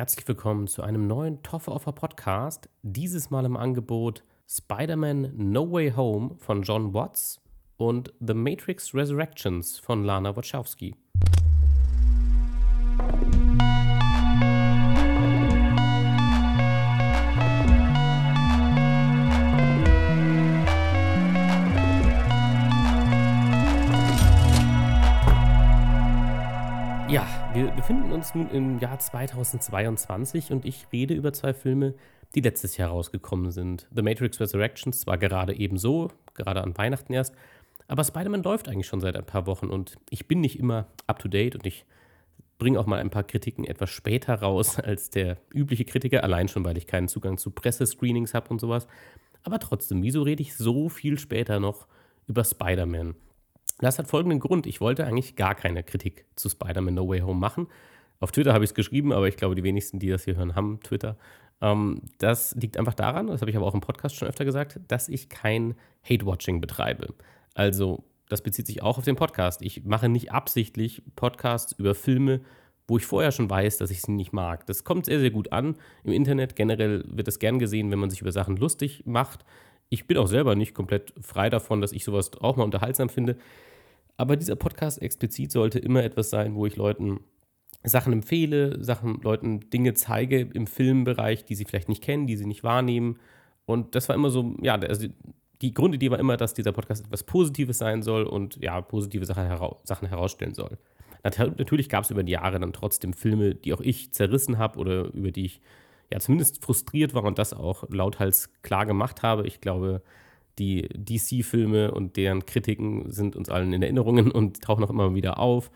Herzlich willkommen zu einem neuen Toffe Offer Podcast. Dieses Mal im Angebot Spider-Man No Way Home von John Watts und The Matrix Resurrections von Lana Wachowski. Wir befinden uns nun im Jahr 2022 und ich rede über zwei Filme, die letztes Jahr rausgekommen sind. The Matrix Resurrections zwar gerade ebenso, gerade an Weihnachten erst, aber Spider-Man läuft eigentlich schon seit ein paar Wochen und ich bin nicht immer up-to-date und ich bringe auch mal ein paar Kritiken etwas später raus als der übliche Kritiker, allein schon, weil ich keinen Zugang zu Pressescreenings habe und sowas. Aber trotzdem, wieso rede ich so viel später noch über Spider-Man? Das hat folgenden Grund. Ich wollte eigentlich gar keine Kritik zu Spider-Man No Way Home machen. Auf Twitter habe ich es geschrieben, aber ich glaube, die wenigsten, die das hier hören, haben Twitter. Ähm, das liegt einfach daran, das habe ich aber auch im Podcast schon öfter gesagt, dass ich kein Hate-Watching betreibe. Also, das bezieht sich auch auf den Podcast. Ich mache nicht absichtlich Podcasts über Filme, wo ich vorher schon weiß, dass ich sie nicht mag. Das kommt sehr, sehr gut an. Im Internet generell wird es gern gesehen, wenn man sich über Sachen lustig macht. Ich bin auch selber nicht komplett frei davon, dass ich sowas auch mal unterhaltsam finde. Aber dieser Podcast explizit sollte immer etwas sein, wo ich Leuten Sachen empfehle, Sachen, Leuten Dinge zeige im Filmbereich, die sie vielleicht nicht kennen, die sie nicht wahrnehmen. Und das war immer so, ja, also die Grundidee war immer, dass dieser Podcast etwas Positives sein soll und ja, positive Sachen, heraus, Sachen herausstellen soll. Natürlich gab es über die Jahre dann trotzdem Filme, die auch ich zerrissen habe oder über die ich ja zumindest frustriert war und das auch lauthals klar gemacht habe. Ich glaube, die DC-Filme und deren Kritiken sind uns allen in Erinnerungen und tauchen auch immer wieder auf.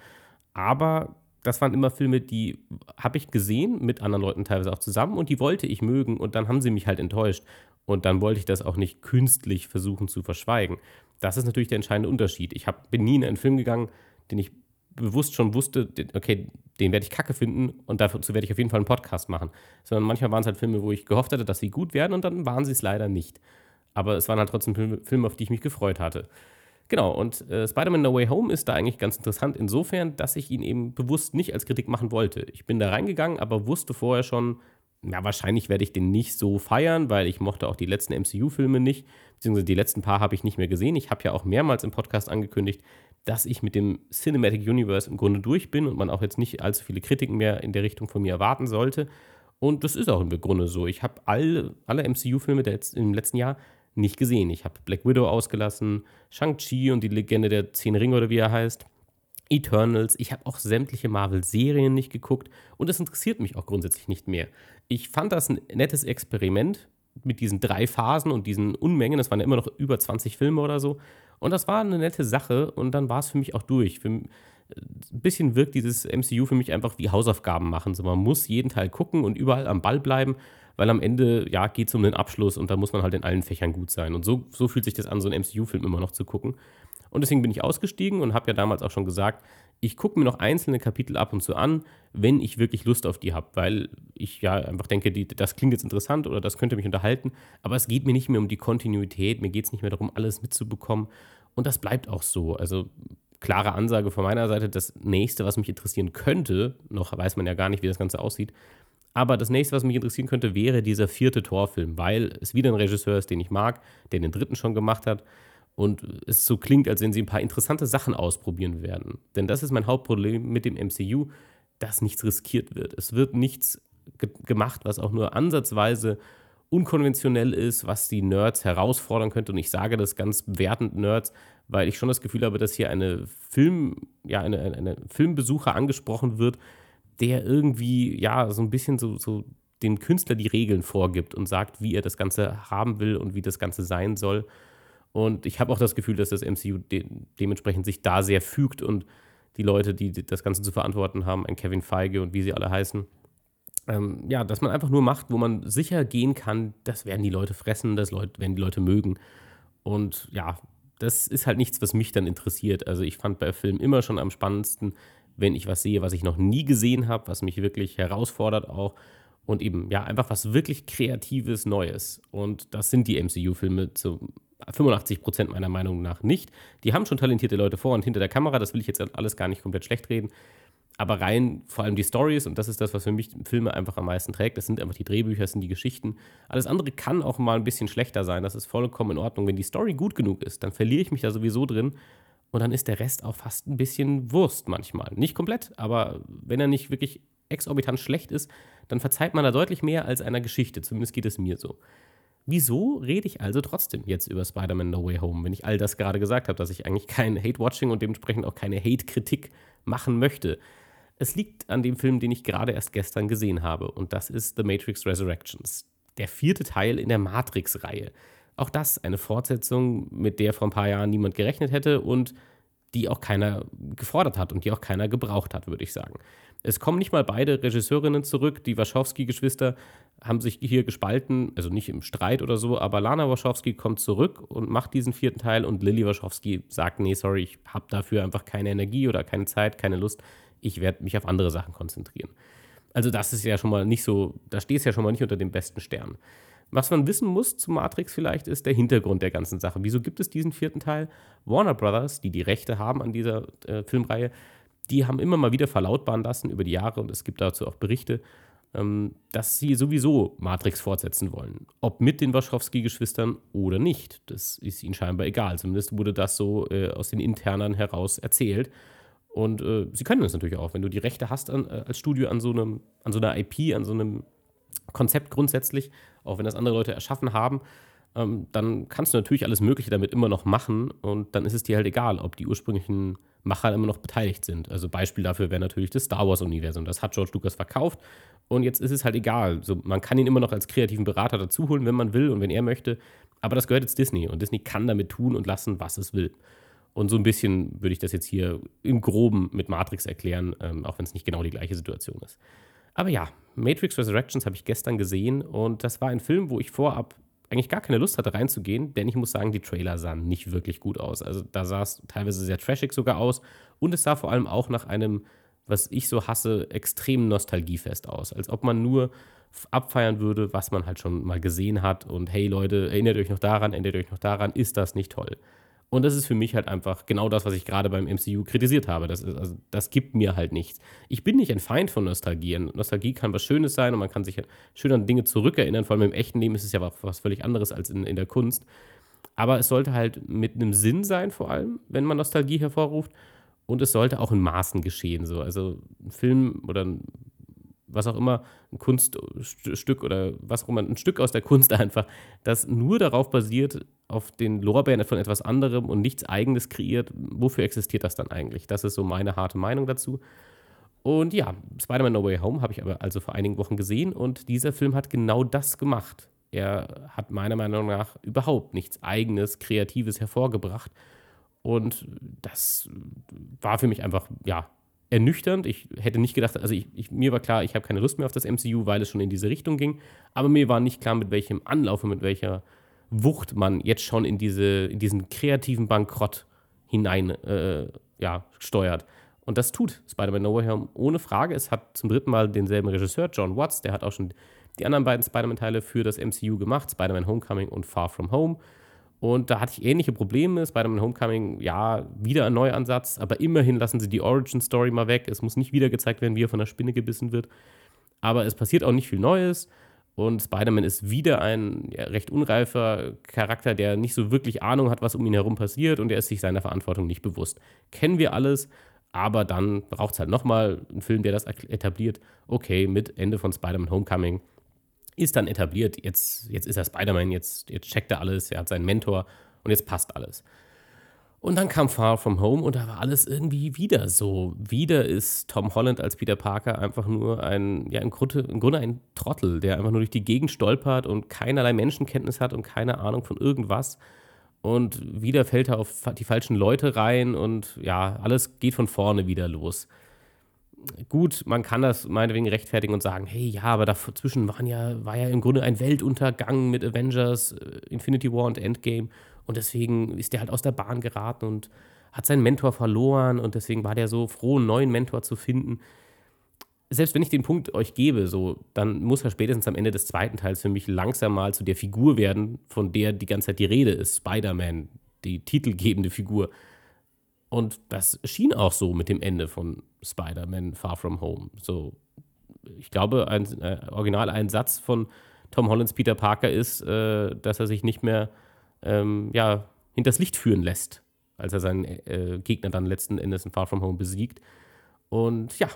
Aber das waren immer Filme, die habe ich gesehen, mit anderen Leuten teilweise auch zusammen und die wollte ich mögen und dann haben sie mich halt enttäuscht. Und dann wollte ich das auch nicht künstlich versuchen zu verschweigen. Das ist natürlich der entscheidende Unterschied. Ich hab, bin nie in einen Film gegangen, den ich bewusst schon wusste, okay, den werde ich kacke finden und dazu werde ich auf jeden Fall einen Podcast machen. Sondern manchmal waren es halt Filme, wo ich gehofft hatte, dass sie gut werden und dann waren sie es leider nicht. Aber es waren halt trotzdem Filme, auf die ich mich gefreut hatte. Genau, und äh, Spider-Man No Way Home ist da eigentlich ganz interessant insofern, dass ich ihn eben bewusst nicht als Kritik machen wollte. Ich bin da reingegangen, aber wusste vorher schon, ja, wahrscheinlich werde ich den nicht so feiern, weil ich mochte auch die letzten MCU-Filme nicht, beziehungsweise die letzten paar habe ich nicht mehr gesehen. Ich habe ja auch mehrmals im Podcast angekündigt, dass ich mit dem Cinematic Universe im Grunde durch bin und man auch jetzt nicht allzu viele Kritiken mehr in der Richtung von mir erwarten sollte. Und das ist auch im Grunde so. Ich habe all, alle MCU-Filme im letzten Jahr nicht gesehen. Ich habe Black Widow ausgelassen, Shang-Chi und die Legende der Zehn Ringe oder wie er heißt, Eternals. Ich habe auch sämtliche Marvel-Serien nicht geguckt und das interessiert mich auch grundsätzlich nicht mehr. Ich fand das ein nettes Experiment mit diesen drei Phasen und diesen Unmengen. Das waren ja immer noch über 20 Filme oder so. Und das war eine nette Sache und dann war es für mich auch durch. Für, ein bisschen wirkt dieses MCU für mich einfach wie Hausaufgaben machen. So, man muss jeden Teil gucken und überall am Ball bleiben weil am Ende, ja, geht es um den Abschluss und da muss man halt in allen Fächern gut sein. Und so, so fühlt sich das an, so einen MCU-Film immer noch zu gucken. Und deswegen bin ich ausgestiegen und habe ja damals auch schon gesagt, ich gucke mir noch einzelne Kapitel ab und zu an, wenn ich wirklich Lust auf die habe, weil ich ja einfach denke, die, das klingt jetzt interessant oder das könnte mich unterhalten, aber es geht mir nicht mehr um die Kontinuität, mir geht es nicht mehr darum, alles mitzubekommen und das bleibt auch so. Also klare Ansage von meiner Seite, das nächste, was mich interessieren könnte, noch weiß man ja gar nicht, wie das Ganze aussieht, aber das nächste, was mich interessieren könnte, wäre dieser vierte Torfilm, weil es wieder ein Regisseur ist, den ich mag, der den dritten schon gemacht hat. Und es so klingt, als wenn sie ein paar interessante Sachen ausprobieren werden. Denn das ist mein Hauptproblem mit dem MCU, dass nichts riskiert wird. Es wird nichts ge gemacht, was auch nur ansatzweise unkonventionell ist, was die Nerds herausfordern könnte. Und ich sage das ganz wertend Nerds, weil ich schon das Gefühl habe, dass hier eine Film, ja, eine, eine, Filmbesucher angesprochen wird, der irgendwie, ja, so ein bisschen so, so dem Künstler die Regeln vorgibt und sagt, wie er das Ganze haben will und wie das Ganze sein soll. Und ich habe auch das Gefühl, dass das MCU de dementsprechend sich da sehr fügt und die Leute, die das Ganze zu verantworten haben, ein Kevin Feige und wie sie alle heißen, ähm, ja, dass man einfach nur macht, wo man sicher gehen kann, das werden die Leute fressen, das Leute, werden die Leute mögen. Und ja, das ist halt nichts, was mich dann interessiert. Also ich fand bei Filmen immer schon am spannendsten, wenn ich was sehe, was ich noch nie gesehen habe, was mich wirklich herausfordert auch und eben ja einfach was wirklich kreatives Neues. Und das sind die MCU-Filme zu 85 Prozent meiner Meinung nach nicht. Die haben schon talentierte Leute vor und hinter der Kamera, das will ich jetzt alles gar nicht komplett schlecht reden. aber rein vor allem die Stories, und das ist das, was für mich Filme einfach am meisten trägt, das sind einfach die Drehbücher, das sind die Geschichten. Alles andere kann auch mal ein bisschen schlechter sein, das ist vollkommen in Ordnung. Wenn die Story gut genug ist, dann verliere ich mich da sowieso drin und dann ist der Rest auch fast ein bisschen Wurst manchmal. Nicht komplett, aber wenn er nicht wirklich exorbitant schlecht ist, dann verzeiht man da deutlich mehr als einer Geschichte, zumindest geht es mir so. Wieso rede ich also trotzdem jetzt über Spider-Man No Way Home, wenn ich all das gerade gesagt habe, dass ich eigentlich kein Hate-Watching und dementsprechend auch keine Hate-Kritik machen möchte? Es liegt an dem Film, den ich gerade erst gestern gesehen habe, und das ist The Matrix Resurrections, der vierte Teil in der Matrix-Reihe. Auch das eine Fortsetzung, mit der vor ein paar Jahren niemand gerechnet hätte und die auch keiner gefordert hat und die auch keiner gebraucht hat, würde ich sagen. Es kommen nicht mal beide Regisseurinnen zurück. Die Wachowski-Geschwister haben sich hier gespalten, also nicht im Streit oder so, aber Lana Wachowski kommt zurück und macht diesen vierten Teil und Lily Wachowski sagt, nee, sorry, ich habe dafür einfach keine Energie oder keine Zeit, keine Lust ich werde mich auf andere Sachen konzentrieren. Also das ist ja schon mal nicht so, da steht es ja schon mal nicht unter dem besten Stern. Was man wissen muss zu Matrix vielleicht ist der Hintergrund der ganzen Sache. Wieso gibt es diesen vierten Teil? Warner Brothers, die die Rechte haben an dieser äh, Filmreihe, die haben immer mal wieder verlautbaren lassen über die Jahre und es gibt dazu auch Berichte, ähm, dass sie sowieso Matrix fortsetzen wollen. Ob mit den Wachowski-Geschwistern oder nicht. Das ist ihnen scheinbar egal. Zumindest wurde das so äh, aus den Internen heraus erzählt. Und äh, sie können das natürlich auch, wenn du die Rechte hast an, äh, als Studio an so, einem, an so einer IP, an so einem Konzept grundsätzlich, auch wenn das andere Leute erschaffen haben, ähm, dann kannst du natürlich alles Mögliche damit immer noch machen und dann ist es dir halt egal, ob die ursprünglichen Macher immer noch beteiligt sind. Also Beispiel dafür wäre natürlich das Star Wars-Universum. Das hat George Lucas verkauft und jetzt ist es halt egal. So, man kann ihn immer noch als kreativen Berater dazuholen, wenn man will und wenn er möchte, aber das gehört jetzt Disney und Disney kann damit tun und lassen, was es will. Und so ein bisschen würde ich das jetzt hier im Groben mit Matrix erklären, ähm, auch wenn es nicht genau die gleiche Situation ist. Aber ja, Matrix Resurrections habe ich gestern gesehen und das war ein Film, wo ich vorab eigentlich gar keine Lust hatte reinzugehen, denn ich muss sagen, die Trailer sahen nicht wirklich gut aus. Also da sah es teilweise sehr trashig sogar aus und es sah vor allem auch nach einem, was ich so hasse, extremen Nostalgiefest aus. Als ob man nur abfeiern würde, was man halt schon mal gesehen hat und hey Leute, erinnert euch noch daran, erinnert euch noch daran, ist das nicht toll? Und das ist für mich halt einfach genau das, was ich gerade beim MCU kritisiert habe. Das, ist, also, das gibt mir halt nichts. Ich bin nicht ein Feind von Nostalgie. Nostalgie kann was Schönes sein und man kann sich schön an Dinge zurückerinnern. Vor allem im echten Leben ist es ja was völlig anderes als in, in der Kunst. Aber es sollte halt mit einem Sinn sein, vor allem, wenn man Nostalgie hervorruft. Und es sollte auch in Maßen geschehen. So. Also ein Film oder ein was auch immer, ein Kunststück oder was auch immer, ein Stück aus der Kunst einfach, das nur darauf basiert, auf den Lorbeeren von etwas anderem und nichts Eigenes kreiert, wofür existiert das dann eigentlich? Das ist so meine harte Meinung dazu. Und ja, Spider-Man No Way Home habe ich aber also vor einigen Wochen gesehen und dieser Film hat genau das gemacht. Er hat meiner Meinung nach überhaupt nichts Eigenes, Kreatives hervorgebracht. Und das war für mich einfach, ja, ernüchternd. Ich hätte nicht gedacht, also ich, ich, mir war klar, ich habe keine Lust mehr auf das MCU, weil es schon in diese Richtung ging. Aber mir war nicht klar, mit welchem Anlauf und mit welcher Wucht man jetzt schon in, diese, in diesen kreativen Bankrott hinein äh, ja, steuert. Und das tut Spider-Man No Way Home ohne Frage. Es hat zum dritten Mal denselben Regisseur, John Watts, der hat auch schon die anderen beiden Spider-Man-Teile für das MCU gemacht, Spider-Man Homecoming und Far From Home. Und da hatte ich ähnliche Probleme. Spider-Man Homecoming, ja, wieder ein Neuansatz, aber immerhin lassen sie die Origin-Story mal weg. Es muss nicht wieder gezeigt werden, wie er von der Spinne gebissen wird. Aber es passiert auch nicht viel Neues. Und Spider-Man ist wieder ein ja, recht unreifer Charakter, der nicht so wirklich Ahnung hat, was um ihn herum passiert und er ist sich seiner Verantwortung nicht bewusst. Kennen wir alles, aber dann braucht es halt nochmal einen Film, der das etabliert. Okay, mit Ende von Spider-Man Homecoming ist dann etabliert, jetzt, jetzt ist er Spider-Man, jetzt, jetzt checkt er alles, er hat seinen Mentor und jetzt passt alles. Und dann kam Far From Home und da war alles irgendwie wieder so. Wieder ist Tom Holland als Peter Parker einfach nur ein, ja, im Grunde, im Grunde ein Trottel, der einfach nur durch die Gegend stolpert und keinerlei Menschenkenntnis hat und keine Ahnung von irgendwas. Und wieder fällt er auf die falschen Leute rein und ja, alles geht von vorne wieder los gut, man kann das meinetwegen rechtfertigen und sagen, hey, ja, aber dazwischen waren ja, war ja im Grunde ein Weltuntergang mit Avengers, äh, Infinity War und Endgame und deswegen ist der halt aus der Bahn geraten und hat seinen Mentor verloren und deswegen war der so froh, einen neuen Mentor zu finden. Selbst wenn ich den Punkt euch gebe, so, dann muss er spätestens am Ende des zweiten Teils für mich langsam mal zu der Figur werden, von der die ganze Zeit die Rede ist, Spider-Man, die titelgebende Figur. Und das schien auch so mit dem Ende von Spider-Man Far From Home. So, ich glaube, ein, äh, original ein Satz von Tom Hollands Peter Parker ist, äh, dass er sich nicht mehr ähm, ja, hinters Licht führen lässt, als er seinen äh, Gegner dann letzten Endes in Far From Home besiegt. Und ja,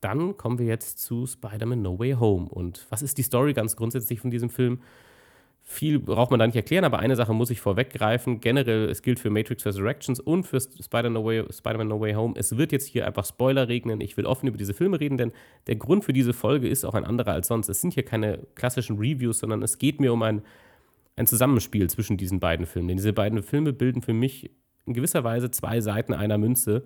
dann kommen wir jetzt zu Spider-Man No Way Home. Und was ist die Story ganz grundsätzlich von diesem Film? Viel braucht man da nicht erklären, aber eine Sache muss ich vorweggreifen. Generell, es gilt für Matrix Resurrections und für Spider-Man no, Spider no Way Home. Es wird jetzt hier einfach Spoiler regnen. Ich will offen über diese Filme reden, denn der Grund für diese Folge ist auch ein anderer als sonst. Es sind hier keine klassischen Reviews, sondern es geht mir um ein, ein Zusammenspiel zwischen diesen beiden Filmen. Denn diese beiden Filme bilden für mich in gewisser Weise zwei Seiten einer Münze.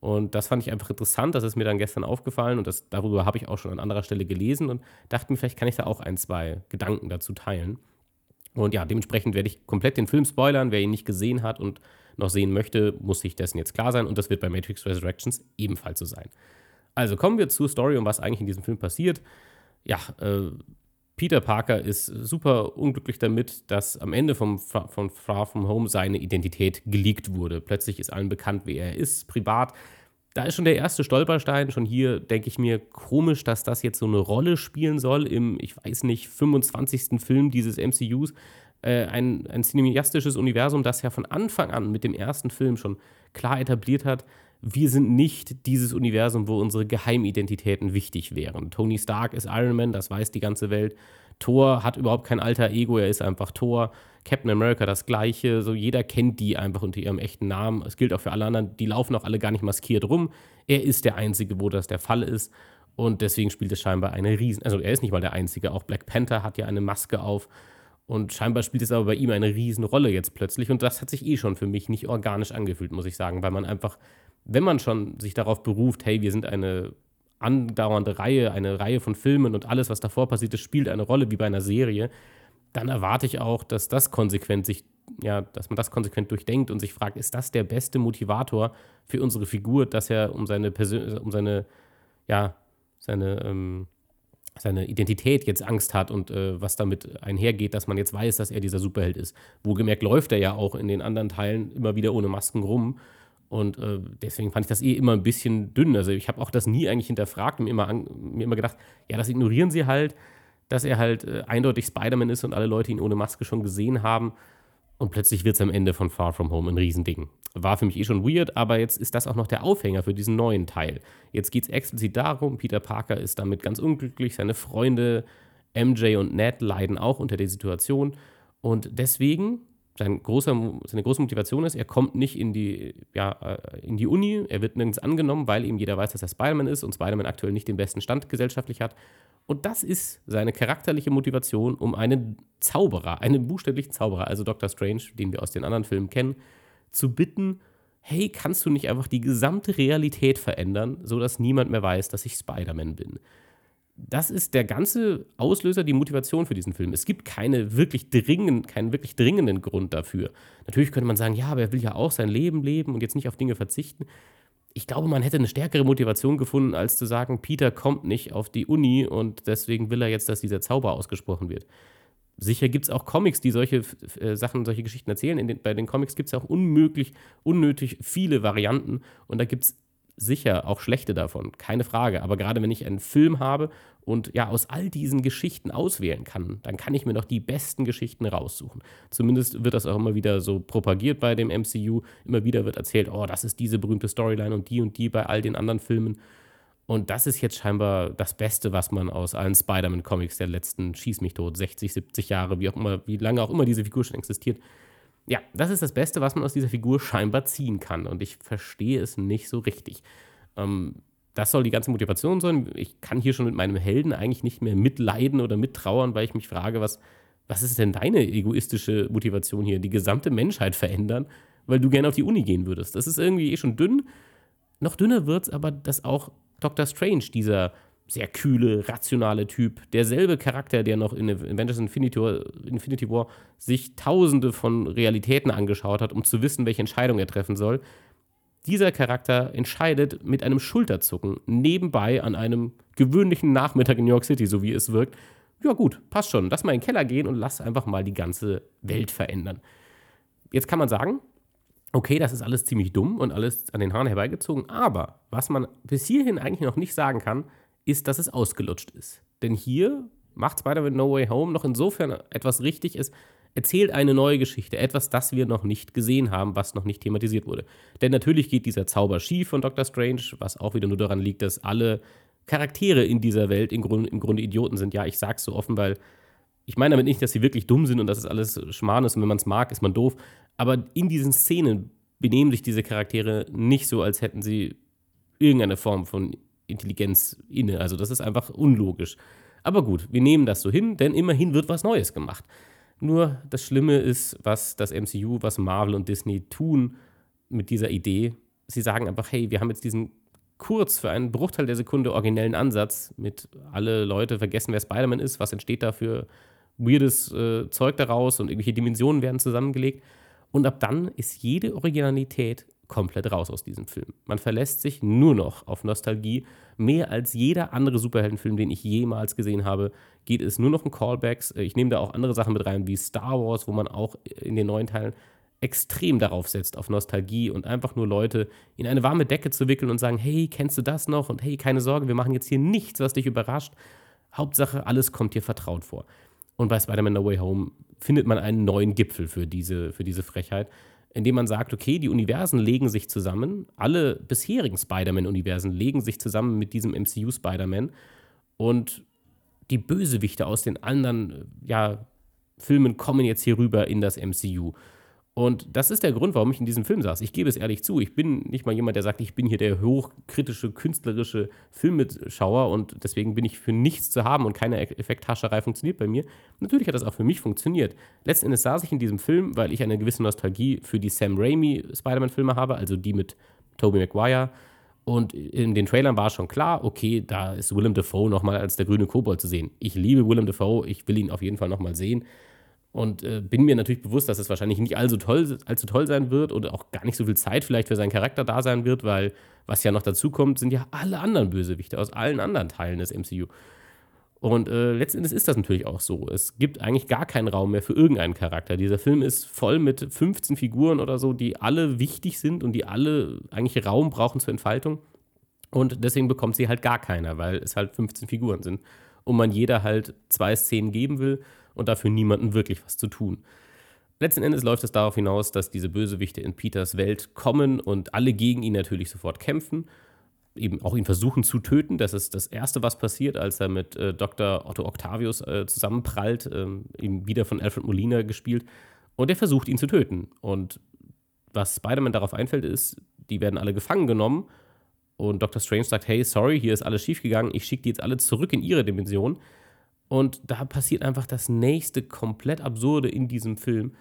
Und das fand ich einfach interessant. Das ist mir dann gestern aufgefallen und das, darüber habe ich auch schon an anderer Stelle gelesen und dachte mir, vielleicht kann ich da auch ein, zwei Gedanken dazu teilen. Und ja, dementsprechend werde ich komplett den Film spoilern. Wer ihn nicht gesehen hat und noch sehen möchte, muss sich dessen jetzt klar sein. Und das wird bei Matrix Resurrections ebenfalls so sein. Also kommen wir zur Story und was eigentlich in diesem Film passiert. Ja, äh, Peter Parker ist super unglücklich damit, dass am Ende vom, von Far From Home seine Identität geleakt wurde. Plötzlich ist allen bekannt, wer er ist, privat. Da ist schon der erste Stolperstein. Schon hier denke ich mir komisch, dass das jetzt so eine Rolle spielen soll im, ich weiß nicht, 25. Film dieses MCUs. Äh, ein, ein cineastisches Universum, das ja von Anfang an mit dem ersten Film schon klar etabliert hat, wir sind nicht dieses Universum, wo unsere Geheimidentitäten wichtig wären. Tony Stark ist Iron Man, das weiß die ganze Welt. Thor hat überhaupt kein alter Ego, er ist einfach Thor. Captain America das gleiche, so jeder kennt die einfach unter ihrem echten Namen. Es gilt auch für alle anderen, die laufen auch alle gar nicht maskiert rum. Er ist der Einzige, wo das der Fall ist. Und deswegen spielt es scheinbar eine Riesen. Also er ist nicht mal der Einzige, auch Black Panther hat ja eine Maske auf. Und scheinbar spielt es aber bei ihm eine Riesenrolle jetzt plötzlich. Und das hat sich eh schon für mich nicht organisch angefühlt, muss ich sagen, weil man einfach, wenn man schon sich darauf beruft, hey, wir sind eine andauernde Reihe, eine Reihe von Filmen und alles, was davor passiert ist, spielt eine Rolle wie bei einer Serie, dann erwarte ich auch, dass das konsequent sich, ja, dass man das konsequent durchdenkt und sich fragt, ist das der beste Motivator für unsere Figur, dass er um seine Persön um seine, ja, seine, ähm, seine Identität jetzt Angst hat und äh, was damit einhergeht, dass man jetzt weiß, dass er dieser Superheld ist. Wohlgemerkt läuft er ja auch in den anderen Teilen immer wieder ohne Masken rum und äh, deswegen fand ich das eh immer ein bisschen dünn. Also ich habe auch das nie eigentlich hinterfragt und mir immer, an, mir immer gedacht, ja, das ignorieren sie halt, dass er halt äh, eindeutig Spider-Man ist und alle Leute ihn ohne Maske schon gesehen haben. Und plötzlich wird es am Ende von Far From Home ein Riesending. War für mich eh schon weird, aber jetzt ist das auch noch der Aufhänger für diesen neuen Teil. Jetzt geht es explizit darum, Peter Parker ist damit ganz unglücklich, seine Freunde MJ und Ned leiden auch unter der Situation. Und deswegen sein großer, seine große Motivation ist, er kommt nicht in die, ja, äh, in die Uni, er wird nirgends angenommen, weil ihm jeder weiß, dass er Spider-Man ist und Spider-Man aktuell nicht den besten Stand gesellschaftlich hat. Und das ist seine charakterliche Motivation, um einen Zauberer, einen buchstäblichen Zauberer, also Dr. Strange, den wir aus den anderen Filmen kennen, zu bitten, hey, kannst du nicht einfach die gesamte Realität verändern, sodass niemand mehr weiß, dass ich Spider-Man bin? Das ist der ganze Auslöser, die Motivation für diesen Film. Es gibt keine wirklich dringend, keinen wirklich dringenden Grund dafür. Natürlich könnte man sagen, ja, aber er will ja auch sein Leben leben und jetzt nicht auf Dinge verzichten. Ich glaube, man hätte eine stärkere Motivation gefunden, als zu sagen, Peter kommt nicht auf die Uni und deswegen will er jetzt, dass dieser Zauber ausgesprochen wird. Sicher gibt es auch Comics, die solche äh, Sachen, solche Geschichten erzählen. Den, bei den Comics gibt es auch unmöglich, unnötig viele Varianten und da gibt es sicher auch schlechte davon, keine Frage. Aber gerade wenn ich einen Film habe und ja aus all diesen Geschichten auswählen kann, dann kann ich mir doch die besten Geschichten raussuchen. Zumindest wird das auch immer wieder so propagiert bei dem MCU. Immer wieder wird erzählt, oh, das ist diese berühmte Storyline und die und die bei all den anderen Filmen. Und das ist jetzt scheinbar das Beste, was man aus allen Spider-Man-Comics der letzten, schieß mich tot, 60, 70 Jahre, wie auch immer, wie lange auch immer diese Figur schon existiert, ja, das ist das Beste, was man aus dieser Figur scheinbar ziehen kann. Und ich verstehe es nicht so richtig. Ähm, das soll die ganze Motivation sein. Ich kann hier schon mit meinem Helden eigentlich nicht mehr mitleiden oder mittrauern, weil ich mich frage, was, was ist denn deine egoistische Motivation hier? Die gesamte Menschheit verändern, weil du gerne auf die Uni gehen würdest. Das ist irgendwie eh schon dünn. Noch dünner wird es aber, dass auch Dr. Strange, dieser sehr kühle, rationale Typ. Derselbe Charakter, der noch in Avengers Infinity War, Infinity War sich tausende von Realitäten angeschaut hat, um zu wissen, welche Entscheidung er treffen soll. Dieser Charakter entscheidet mit einem Schulterzucken nebenbei an einem gewöhnlichen Nachmittag in New York City, so wie es wirkt. Ja, gut, passt schon. Lass mal in den Keller gehen und lass einfach mal die ganze Welt verändern. Jetzt kann man sagen, okay, das ist alles ziemlich dumm und alles an den Haaren herbeigezogen, aber was man bis hierhin eigentlich noch nicht sagen kann, ist, dass es ausgelutscht ist. Denn hier macht Spider-Man No Way Home noch insofern etwas richtig, es erzählt eine neue Geschichte, etwas, das wir noch nicht gesehen haben, was noch nicht thematisiert wurde. Denn natürlich geht dieser Zauber schief von Doctor Strange, was auch wieder nur daran liegt, dass alle Charaktere in dieser Welt im Grunde, im Grunde Idioten sind. Ja, ich sag's so offen, weil ich meine damit nicht, dass sie wirklich dumm sind und dass es alles Schmarrn ist und wenn man es mag, ist man doof. Aber in diesen Szenen benehmen sich diese Charaktere nicht so, als hätten sie irgendeine Form von Intelligenz inne. Also das ist einfach unlogisch. Aber gut, wir nehmen das so hin, denn immerhin wird was Neues gemacht. Nur das Schlimme ist, was das MCU, was Marvel und Disney tun mit dieser Idee. Sie sagen einfach, hey, wir haben jetzt diesen kurz für einen Bruchteil der Sekunde originellen Ansatz mit alle Leute vergessen, wer Spider-Man ist, was entsteht da für weirdes äh, Zeug daraus und irgendwelche Dimensionen werden zusammengelegt. Und ab dann ist jede Originalität komplett raus aus diesem Film. Man verlässt sich nur noch auf Nostalgie. Mehr als jeder andere Superheldenfilm, den ich jemals gesehen habe, geht es nur noch um Callbacks. Ich nehme da auch andere Sachen mit rein, wie Star Wars, wo man auch in den neuen Teilen extrem darauf setzt, auf Nostalgie und einfach nur Leute in eine warme Decke zu wickeln und sagen, hey, kennst du das noch? Und hey, keine Sorge, wir machen jetzt hier nichts, was dich überrascht. Hauptsache, alles kommt dir vertraut vor. Und bei Spider-Man No Way Home findet man einen neuen Gipfel für diese, für diese Frechheit indem man sagt, okay, die Universen legen sich zusammen, alle bisherigen Spider-Man-Universen legen sich zusammen mit diesem MCU-Spider-Man und die Bösewichte aus den anderen ja, Filmen kommen jetzt hier rüber in das MCU. Und das ist der Grund, warum ich in diesem Film saß. Ich gebe es ehrlich zu, ich bin nicht mal jemand, der sagt, ich bin hier der hochkritische, künstlerische Filmmitschauer und deswegen bin ich für nichts zu haben und keine Effekthascherei funktioniert bei mir. Natürlich hat das auch für mich funktioniert. Letzten Endes saß ich in diesem Film, weil ich eine gewisse Nostalgie für die Sam Raimi Spider-Man-Filme habe, also die mit Tobey Maguire. Und in den Trailern war schon klar, okay, da ist Willem Dafoe nochmal als der grüne Kobold zu sehen. Ich liebe Willem Dafoe, ich will ihn auf jeden Fall nochmal sehen. Und äh, bin mir natürlich bewusst, dass es wahrscheinlich nicht allzu toll, allzu toll sein wird und auch gar nicht so viel Zeit vielleicht für seinen Charakter da sein wird, weil was ja noch dazu kommt, sind ja alle anderen Bösewichte aus allen anderen Teilen des MCU. Und äh, letzten Endes ist das natürlich auch so. Es gibt eigentlich gar keinen Raum mehr für irgendeinen Charakter. Dieser Film ist voll mit 15 Figuren oder so, die alle wichtig sind und die alle eigentlich Raum brauchen zur Entfaltung. Und deswegen bekommt sie halt gar keiner, weil es halt 15 Figuren sind. Und man jeder halt zwei Szenen geben will und dafür niemandem wirklich was zu tun. Letzten Endes läuft es darauf hinaus, dass diese Bösewichte in Peters Welt kommen und alle gegen ihn natürlich sofort kämpfen, eben auch ihn versuchen zu töten. Das ist das Erste, was passiert, als er mit äh, Dr. Otto Octavius äh, zusammenprallt, äh, ihm wieder von Alfred Molina gespielt. Und er versucht ihn zu töten. Und was Spider-Man darauf einfällt, ist, die werden alle gefangen genommen. Und Dr. Strange sagt: Hey, sorry, hier ist alles schiefgegangen, ich schicke die jetzt alle zurück in ihre Dimension. Und da passiert einfach das nächste komplett Absurde in diesem Film.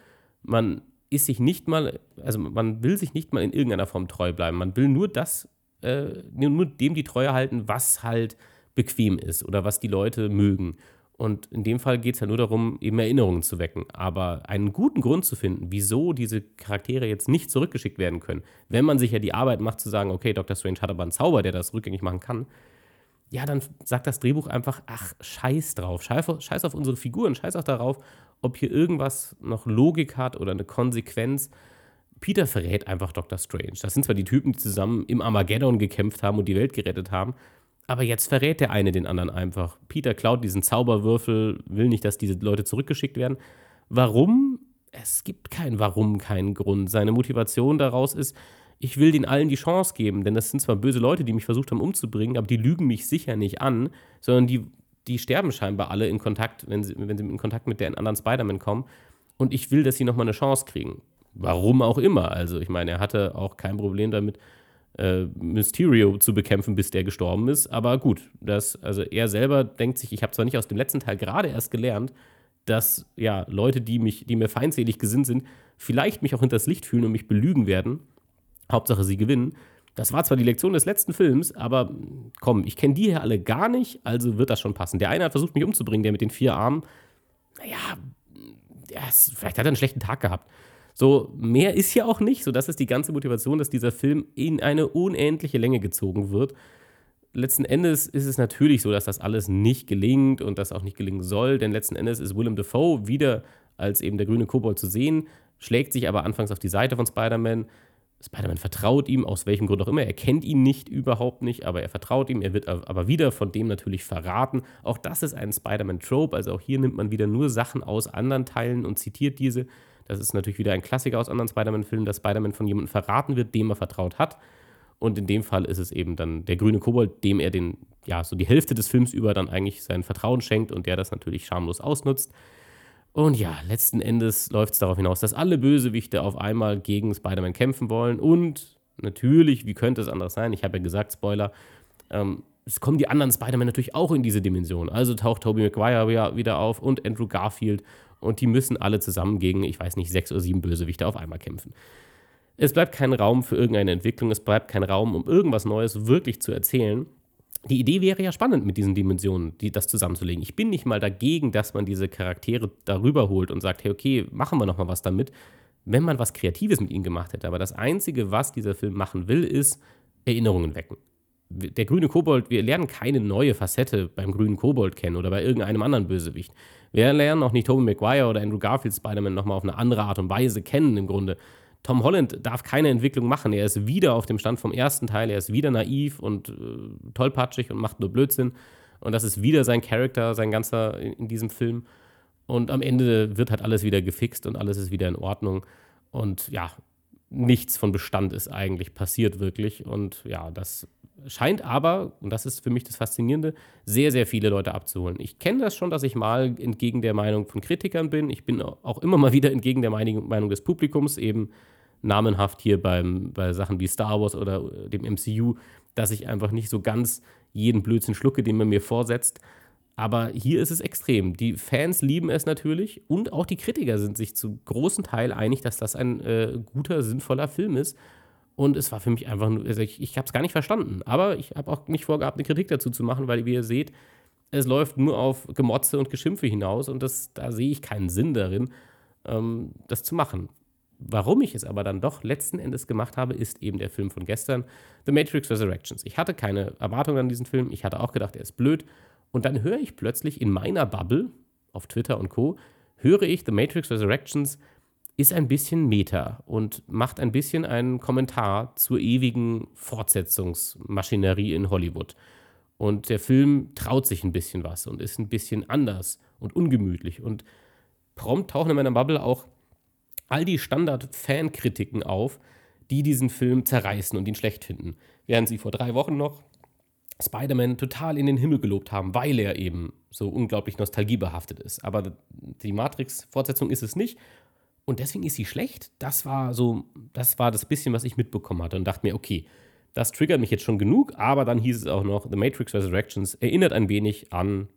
Man ist sich nicht mal, also man will sich nicht mal in irgendeiner Form treu bleiben. Man will nur das, äh, nur dem die Treue halten, was halt bequem ist oder was die Leute mögen. Und in dem Fall geht es ja nur darum, eben Erinnerungen zu wecken. Aber einen guten Grund zu finden, wieso diese Charaktere jetzt nicht zurückgeschickt werden können, wenn man sich ja die Arbeit macht, zu sagen, okay, Dr. Strange hat aber einen Zauber, der das rückgängig machen kann, ja, dann sagt das Drehbuch einfach, ach, scheiß drauf, scheiß auf unsere Figuren, scheiß auch darauf, ob hier irgendwas noch Logik hat oder eine Konsequenz. Peter verrät einfach Dr. Strange. Das sind zwar die Typen, die zusammen im Armageddon gekämpft haben und die Welt gerettet haben, aber jetzt verrät der eine den anderen einfach. Peter klaut diesen Zauberwürfel, will nicht, dass diese Leute zurückgeschickt werden. Warum? Es gibt kein Warum, keinen Grund. Seine Motivation daraus ist, ich will den allen die Chance geben, denn das sind zwar böse Leute, die mich versucht haben umzubringen, aber die lügen mich sicher nicht an, sondern die, die sterben scheinbar alle in Kontakt, wenn sie, wenn sie in Kontakt mit den anderen Spider-Man kommen. Und ich will, dass sie nochmal eine Chance kriegen. Warum auch immer. Also, ich meine, er hatte auch kein Problem damit, äh, Mysterio zu bekämpfen, bis der gestorben ist. Aber gut, das, also er selber denkt sich, ich habe zwar nicht aus dem letzten Teil gerade erst gelernt, dass ja Leute, die mich, die mir feindselig gesinnt sind, vielleicht mich auch hinters Licht fühlen und mich belügen werden. Hauptsache, sie gewinnen. Das war zwar die Lektion des letzten Films, aber komm, ich kenne die hier alle gar nicht, also wird das schon passen. Der eine hat versucht, mich umzubringen, der mit den vier Armen. Naja, ist, vielleicht hat er einen schlechten Tag gehabt. So, mehr ist ja auch nicht. So, das ist die ganze Motivation, dass dieser Film in eine unendliche Länge gezogen wird. Letzten Endes ist es natürlich so, dass das alles nicht gelingt und das auch nicht gelingen soll, denn letzten Endes ist Willem Dafoe wieder als eben der grüne Kobold zu sehen. schlägt sich aber anfangs auf die Seite von Spider-Man. Spider-Man vertraut ihm, aus welchem Grund auch immer. Er kennt ihn nicht, überhaupt nicht, aber er vertraut ihm. Er wird aber wieder von dem natürlich verraten. Auch das ist ein Spider-Man-Trope. Also auch hier nimmt man wieder nur Sachen aus anderen Teilen und zitiert diese. Das ist natürlich wieder ein Klassiker aus anderen Spider-Man-Filmen, dass Spider-Man von jemandem verraten wird, dem er vertraut hat. Und in dem Fall ist es eben dann der grüne Kobold, dem er den, ja, so die Hälfte des Films über dann eigentlich sein Vertrauen schenkt und der das natürlich schamlos ausnutzt. Und ja, letzten Endes läuft es darauf hinaus, dass alle Bösewichte auf einmal gegen Spider-Man kämpfen wollen. Und natürlich, wie könnte es anders sein? Ich habe ja gesagt, Spoiler, ähm, es kommen die anderen Spider-Man natürlich auch in diese Dimension. Also taucht Tobey Maguire wieder auf und Andrew Garfield. Und die müssen alle zusammen gegen, ich weiß nicht, sechs oder sieben Bösewichte auf einmal kämpfen. Es bleibt kein Raum für irgendeine Entwicklung, es bleibt kein Raum, um irgendwas Neues wirklich zu erzählen. Die Idee wäre ja spannend, mit diesen Dimensionen die, das zusammenzulegen. Ich bin nicht mal dagegen, dass man diese Charaktere darüber holt und sagt, hey, okay, machen wir noch mal was damit, wenn man was Kreatives mit ihnen gemacht hätte. Aber das Einzige, was dieser Film machen will, ist Erinnerungen wecken. Der grüne Kobold, wir lernen keine neue Facette beim grünen Kobold kennen oder bei irgendeinem anderen Bösewicht. Wir lernen auch nicht Tobey Maguire oder Andrew Garfield Spider-Man nochmal auf eine andere Art und Weise kennen im Grunde. Tom Holland darf keine Entwicklung machen. Er ist wieder auf dem Stand vom ersten Teil. Er ist wieder naiv und äh, tollpatschig und macht nur Blödsinn. Und das ist wieder sein Charakter, sein ganzer in, diesem Film. Und am Ende wird halt alles wieder gefixt und alles ist wieder in Ordnung. Und ja, nichts von Bestand ist eigentlich passiert wirklich. Und ja, das scheint aber, und das ist für mich das Faszinierende, sehr, sehr viele Leute abzuholen. Ich kenne das schon, dass ich mal entgegen der Meinung von Kritikern bin. Ich bin auch immer mal wieder entgegen der Meinung des Publikums, eben namenhaft hier beim, bei Sachen wie Star Wars oder äh, dem MCU, dass ich einfach nicht so ganz jeden Blödsinn schlucke, den man mir vorsetzt. Aber hier ist es extrem. Die Fans lieben es natürlich und auch die Kritiker sind sich zu großen Teil einig, dass das ein äh, guter, sinnvoller Film ist. Und es war für mich einfach nur, also ich, ich habe es gar nicht verstanden. Aber ich habe auch nicht vorgehabt, eine Kritik dazu zu machen, weil, wie ihr seht, es läuft nur auf Gemotze und Geschimpfe hinaus und das, da sehe ich keinen Sinn darin, ähm, das zu machen. Warum ich es aber dann doch letzten Endes gemacht habe, ist eben der Film von gestern, The Matrix Resurrections. Ich hatte keine Erwartungen an diesen Film. Ich hatte auch gedacht, er ist blöd. Und dann höre ich plötzlich in meiner Bubble, auf Twitter und Co., höre ich The Matrix Resurrections ist ein bisschen Meta und macht ein bisschen einen Kommentar zur ewigen Fortsetzungsmaschinerie in Hollywood. Und der Film traut sich ein bisschen was und ist ein bisschen anders und ungemütlich. Und prompt tauchen in meiner Bubble auch all die Standard-Fankritiken auf, die diesen Film zerreißen und ihn schlecht finden. Während sie vor drei Wochen noch Spider-Man total in den Himmel gelobt haben, weil er eben so unglaublich nostalgiebehaftet ist. Aber die Matrix-Fortsetzung ist es nicht. Und deswegen ist sie schlecht. Das war so, das war das bisschen, was ich mitbekommen hatte und dachte mir, okay, das triggert mich jetzt schon genug, aber dann hieß es auch noch, The Matrix Resurrections erinnert ein wenig an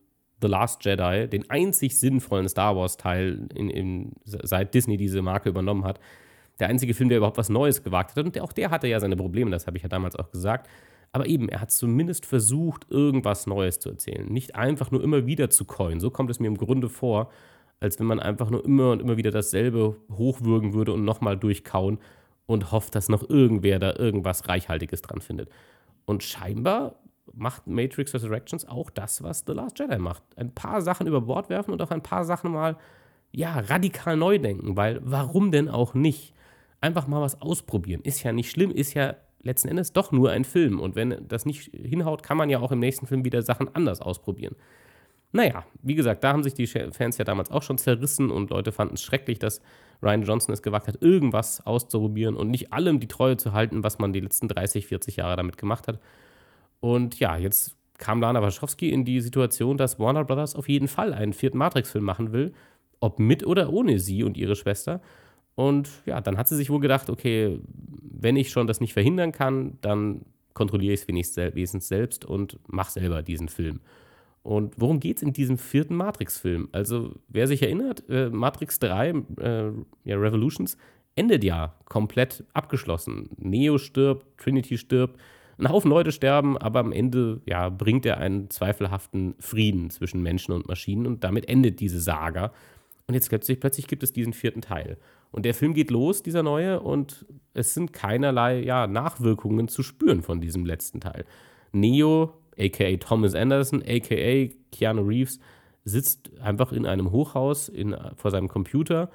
The Last Jedi, den einzig sinnvollen Star Wars-Teil, in, in, seit Disney diese Marke übernommen hat. Der einzige Film, der überhaupt was Neues gewagt hat. Und auch der hatte ja seine Probleme, das habe ich ja damals auch gesagt. Aber eben, er hat zumindest versucht, irgendwas Neues zu erzählen. Nicht einfach nur immer wieder zu coin. So kommt es mir im Grunde vor, als wenn man einfach nur immer und immer wieder dasselbe hochwürgen würde und nochmal durchkauen und hofft, dass noch irgendwer da irgendwas Reichhaltiges dran findet. Und scheinbar macht Matrix Resurrections auch das, was The Last Jedi macht. Ein paar Sachen über Bord werfen und auch ein paar Sachen mal, ja, radikal neu denken, weil warum denn auch nicht? Einfach mal was ausprobieren. Ist ja nicht schlimm, ist ja letzten Endes doch nur ein Film. Und wenn das nicht hinhaut, kann man ja auch im nächsten Film wieder Sachen anders ausprobieren. Naja, wie gesagt, da haben sich die Fans ja damals auch schon zerrissen und Leute fanden es schrecklich, dass Ryan Johnson es gewagt hat, irgendwas auszuprobieren und nicht allem die Treue zu halten, was man die letzten 30, 40 Jahre damit gemacht hat. Und ja, jetzt kam Lana Wachowski in die Situation, dass Warner Brothers auf jeden Fall einen vierten Matrix-Film machen will, ob mit oder ohne sie und ihre Schwester. Und ja, dann hat sie sich wohl gedacht, okay, wenn ich schon das nicht verhindern kann, dann kontrolliere ich es wenigstens selbst und mache selber diesen Film. Und worum geht es in diesem vierten Matrix-Film? Also, wer sich erinnert, äh, Matrix 3, äh, ja, Revolutions, endet ja komplett abgeschlossen. Neo stirbt, Trinity stirbt, ein Haufen Leute sterben, aber am Ende ja, bringt er einen zweifelhaften Frieden zwischen Menschen und Maschinen und damit endet diese Saga. Und jetzt plötzlich, plötzlich gibt es diesen vierten Teil. Und der Film geht los, dieser neue, und es sind keinerlei ja, Nachwirkungen zu spüren von diesem letzten Teil. Neo, aka Thomas Anderson, aka Keanu Reeves, sitzt einfach in einem Hochhaus in, vor seinem Computer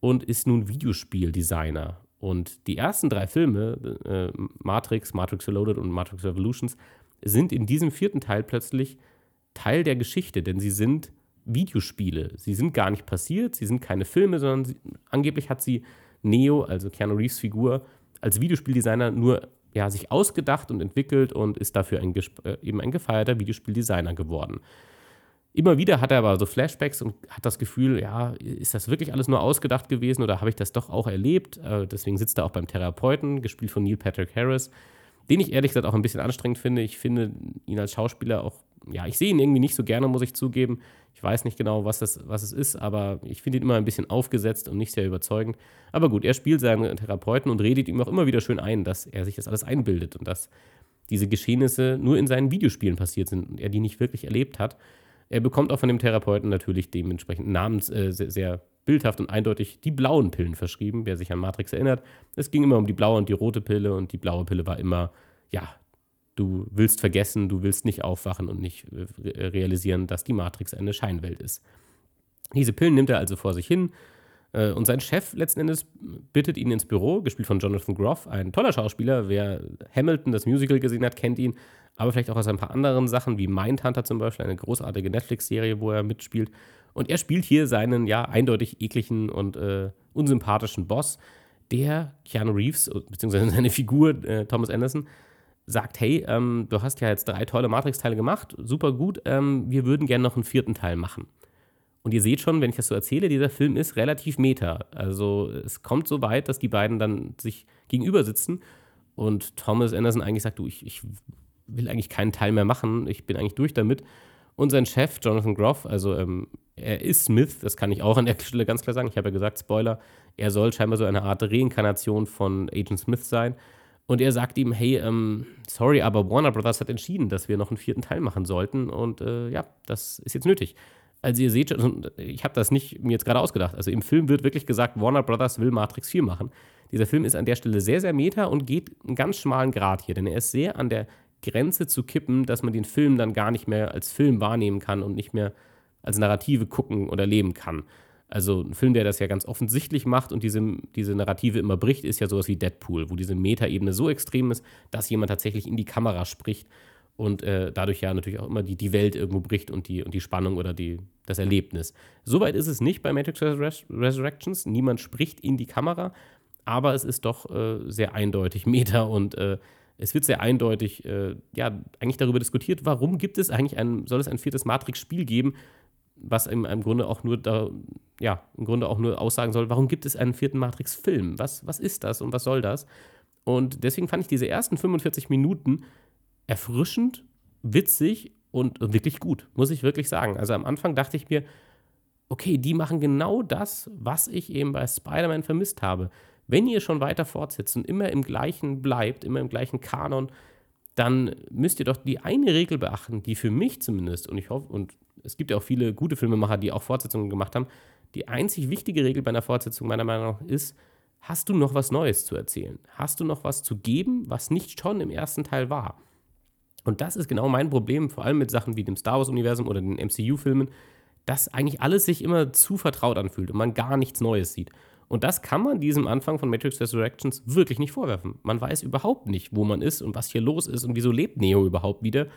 und ist nun Videospieldesigner. Und die ersten drei Filme, äh, Matrix, Matrix Reloaded und Matrix Revolutions, sind in diesem vierten Teil plötzlich Teil der Geschichte, denn sie sind Videospiele. Sie sind gar nicht passiert, sie sind keine Filme, sondern sie, angeblich hat sie Neo, also Keanu Reeves Figur, als Videospieldesigner nur ja, sich ausgedacht und entwickelt und ist dafür ein, äh, eben ein gefeierter Videospieldesigner geworden. Immer wieder hat er aber so Flashbacks und hat das Gefühl, ja, ist das wirklich alles nur ausgedacht gewesen oder habe ich das doch auch erlebt? Äh, deswegen sitzt er auch beim Therapeuten, gespielt von Neil Patrick Harris, den ich ehrlich gesagt auch ein bisschen anstrengend finde. Ich finde ihn als Schauspieler auch, ja, ich sehe ihn irgendwie nicht so gerne, muss ich zugeben. Ich weiß nicht genau, was, das, was es ist, aber ich finde ihn immer ein bisschen aufgesetzt und nicht sehr überzeugend. Aber gut, er spielt seinen Therapeuten und redet ihm auch immer wieder schön ein, dass er sich das alles einbildet und dass diese Geschehnisse nur in seinen Videospielen passiert sind und er die nicht wirklich erlebt hat. Er bekommt auch von dem Therapeuten natürlich dementsprechend namens äh, sehr, sehr, bildhaft und eindeutig die blauen Pillen verschrieben, wer sich an Matrix erinnert. Es ging immer um die blaue und die rote Pille und die blaue Pille war immer, ja, Du willst vergessen, du willst nicht aufwachen und nicht äh, realisieren, dass die Matrix eine Scheinwelt ist. Diese Pillen nimmt er also vor sich hin. Äh, und sein Chef letzten Endes bittet ihn ins Büro, gespielt von Jonathan Groff, ein toller Schauspieler. Wer Hamilton, das Musical gesehen hat, kennt ihn, aber vielleicht auch aus ein paar anderen Sachen, wie Mindhunter zum Beispiel, eine großartige Netflix-Serie, wo er mitspielt. Und er spielt hier seinen ja eindeutig ekligen und äh, unsympathischen Boss, der Keanu Reeves, beziehungsweise seine Figur äh, Thomas Anderson, sagt, hey, ähm, du hast ja jetzt drei tolle Matrix-Teile gemacht, super gut, ähm, wir würden gerne noch einen vierten Teil machen. Und ihr seht schon, wenn ich das so erzähle, dieser Film ist relativ meta. Also es kommt so weit, dass die beiden dann sich gegenüber sitzen und Thomas Anderson eigentlich sagt, du, ich, ich will eigentlich keinen Teil mehr machen, ich bin eigentlich durch damit. Und sein Chef, Jonathan Groff, also ähm, er ist Smith, das kann ich auch an der Stelle ganz klar sagen. Ich habe ja gesagt, Spoiler, er soll scheinbar so eine Art Reinkarnation von Agent Smith sein. Und er sagt ihm, hey, ähm, sorry, aber Warner Brothers hat entschieden, dass wir noch einen vierten Teil machen sollten. Und äh, ja, das ist jetzt nötig. Also ihr seht schon, ich habe das nicht mir jetzt gerade ausgedacht. Also im Film wird wirklich gesagt, Warner Brothers will Matrix 4 machen. Dieser Film ist an der Stelle sehr, sehr meta und geht einen ganz schmalen Grad hier, denn er ist sehr an der Grenze zu kippen, dass man den Film dann gar nicht mehr als Film wahrnehmen kann und nicht mehr als Narrative gucken oder leben kann. Also ein Film, der das ja ganz offensichtlich macht und diese, diese Narrative immer bricht, ist ja sowas wie Deadpool, wo diese Metaebene so extrem ist, dass jemand tatsächlich in die Kamera spricht und äh, dadurch ja natürlich auch immer die, die Welt irgendwo bricht und die, und die Spannung oder die, das Erlebnis. Soweit ist es nicht bei Matrix Res Resurrections. Niemand spricht in die Kamera, aber es ist doch äh, sehr eindeutig Meta und äh, es wird sehr eindeutig, äh, ja, eigentlich darüber diskutiert, warum gibt es eigentlich ein, soll es ein viertes Matrix-Spiel geben, was im, im Grunde auch nur da, ja, im Grunde auch nur aussagen soll, warum gibt es einen vierten Matrix-Film? Was, was ist das und was soll das? Und deswegen fand ich diese ersten 45 Minuten erfrischend, witzig und wirklich gut, muss ich wirklich sagen. Also am Anfang dachte ich mir, okay, die machen genau das, was ich eben bei Spider-Man vermisst habe. Wenn ihr schon weiter fortsetzt und immer im gleichen bleibt, immer im gleichen Kanon, dann müsst ihr doch die eine Regel beachten, die für mich zumindest, und ich hoffe, und es gibt ja auch viele gute Filmemacher, die auch Fortsetzungen gemacht haben, die einzig wichtige Regel bei einer Fortsetzung meiner Meinung nach ist, hast du noch was Neues zu erzählen? Hast du noch was zu geben, was nicht schon im ersten Teil war? Und das ist genau mein Problem, vor allem mit Sachen wie dem Star Wars-Universum oder den MCU-Filmen, dass eigentlich alles sich immer zu vertraut anfühlt und man gar nichts Neues sieht. Und das kann man diesem Anfang von Matrix Resurrections wirklich nicht vorwerfen. Man weiß überhaupt nicht, wo man ist und was hier los ist und wieso lebt Neo überhaupt wieder.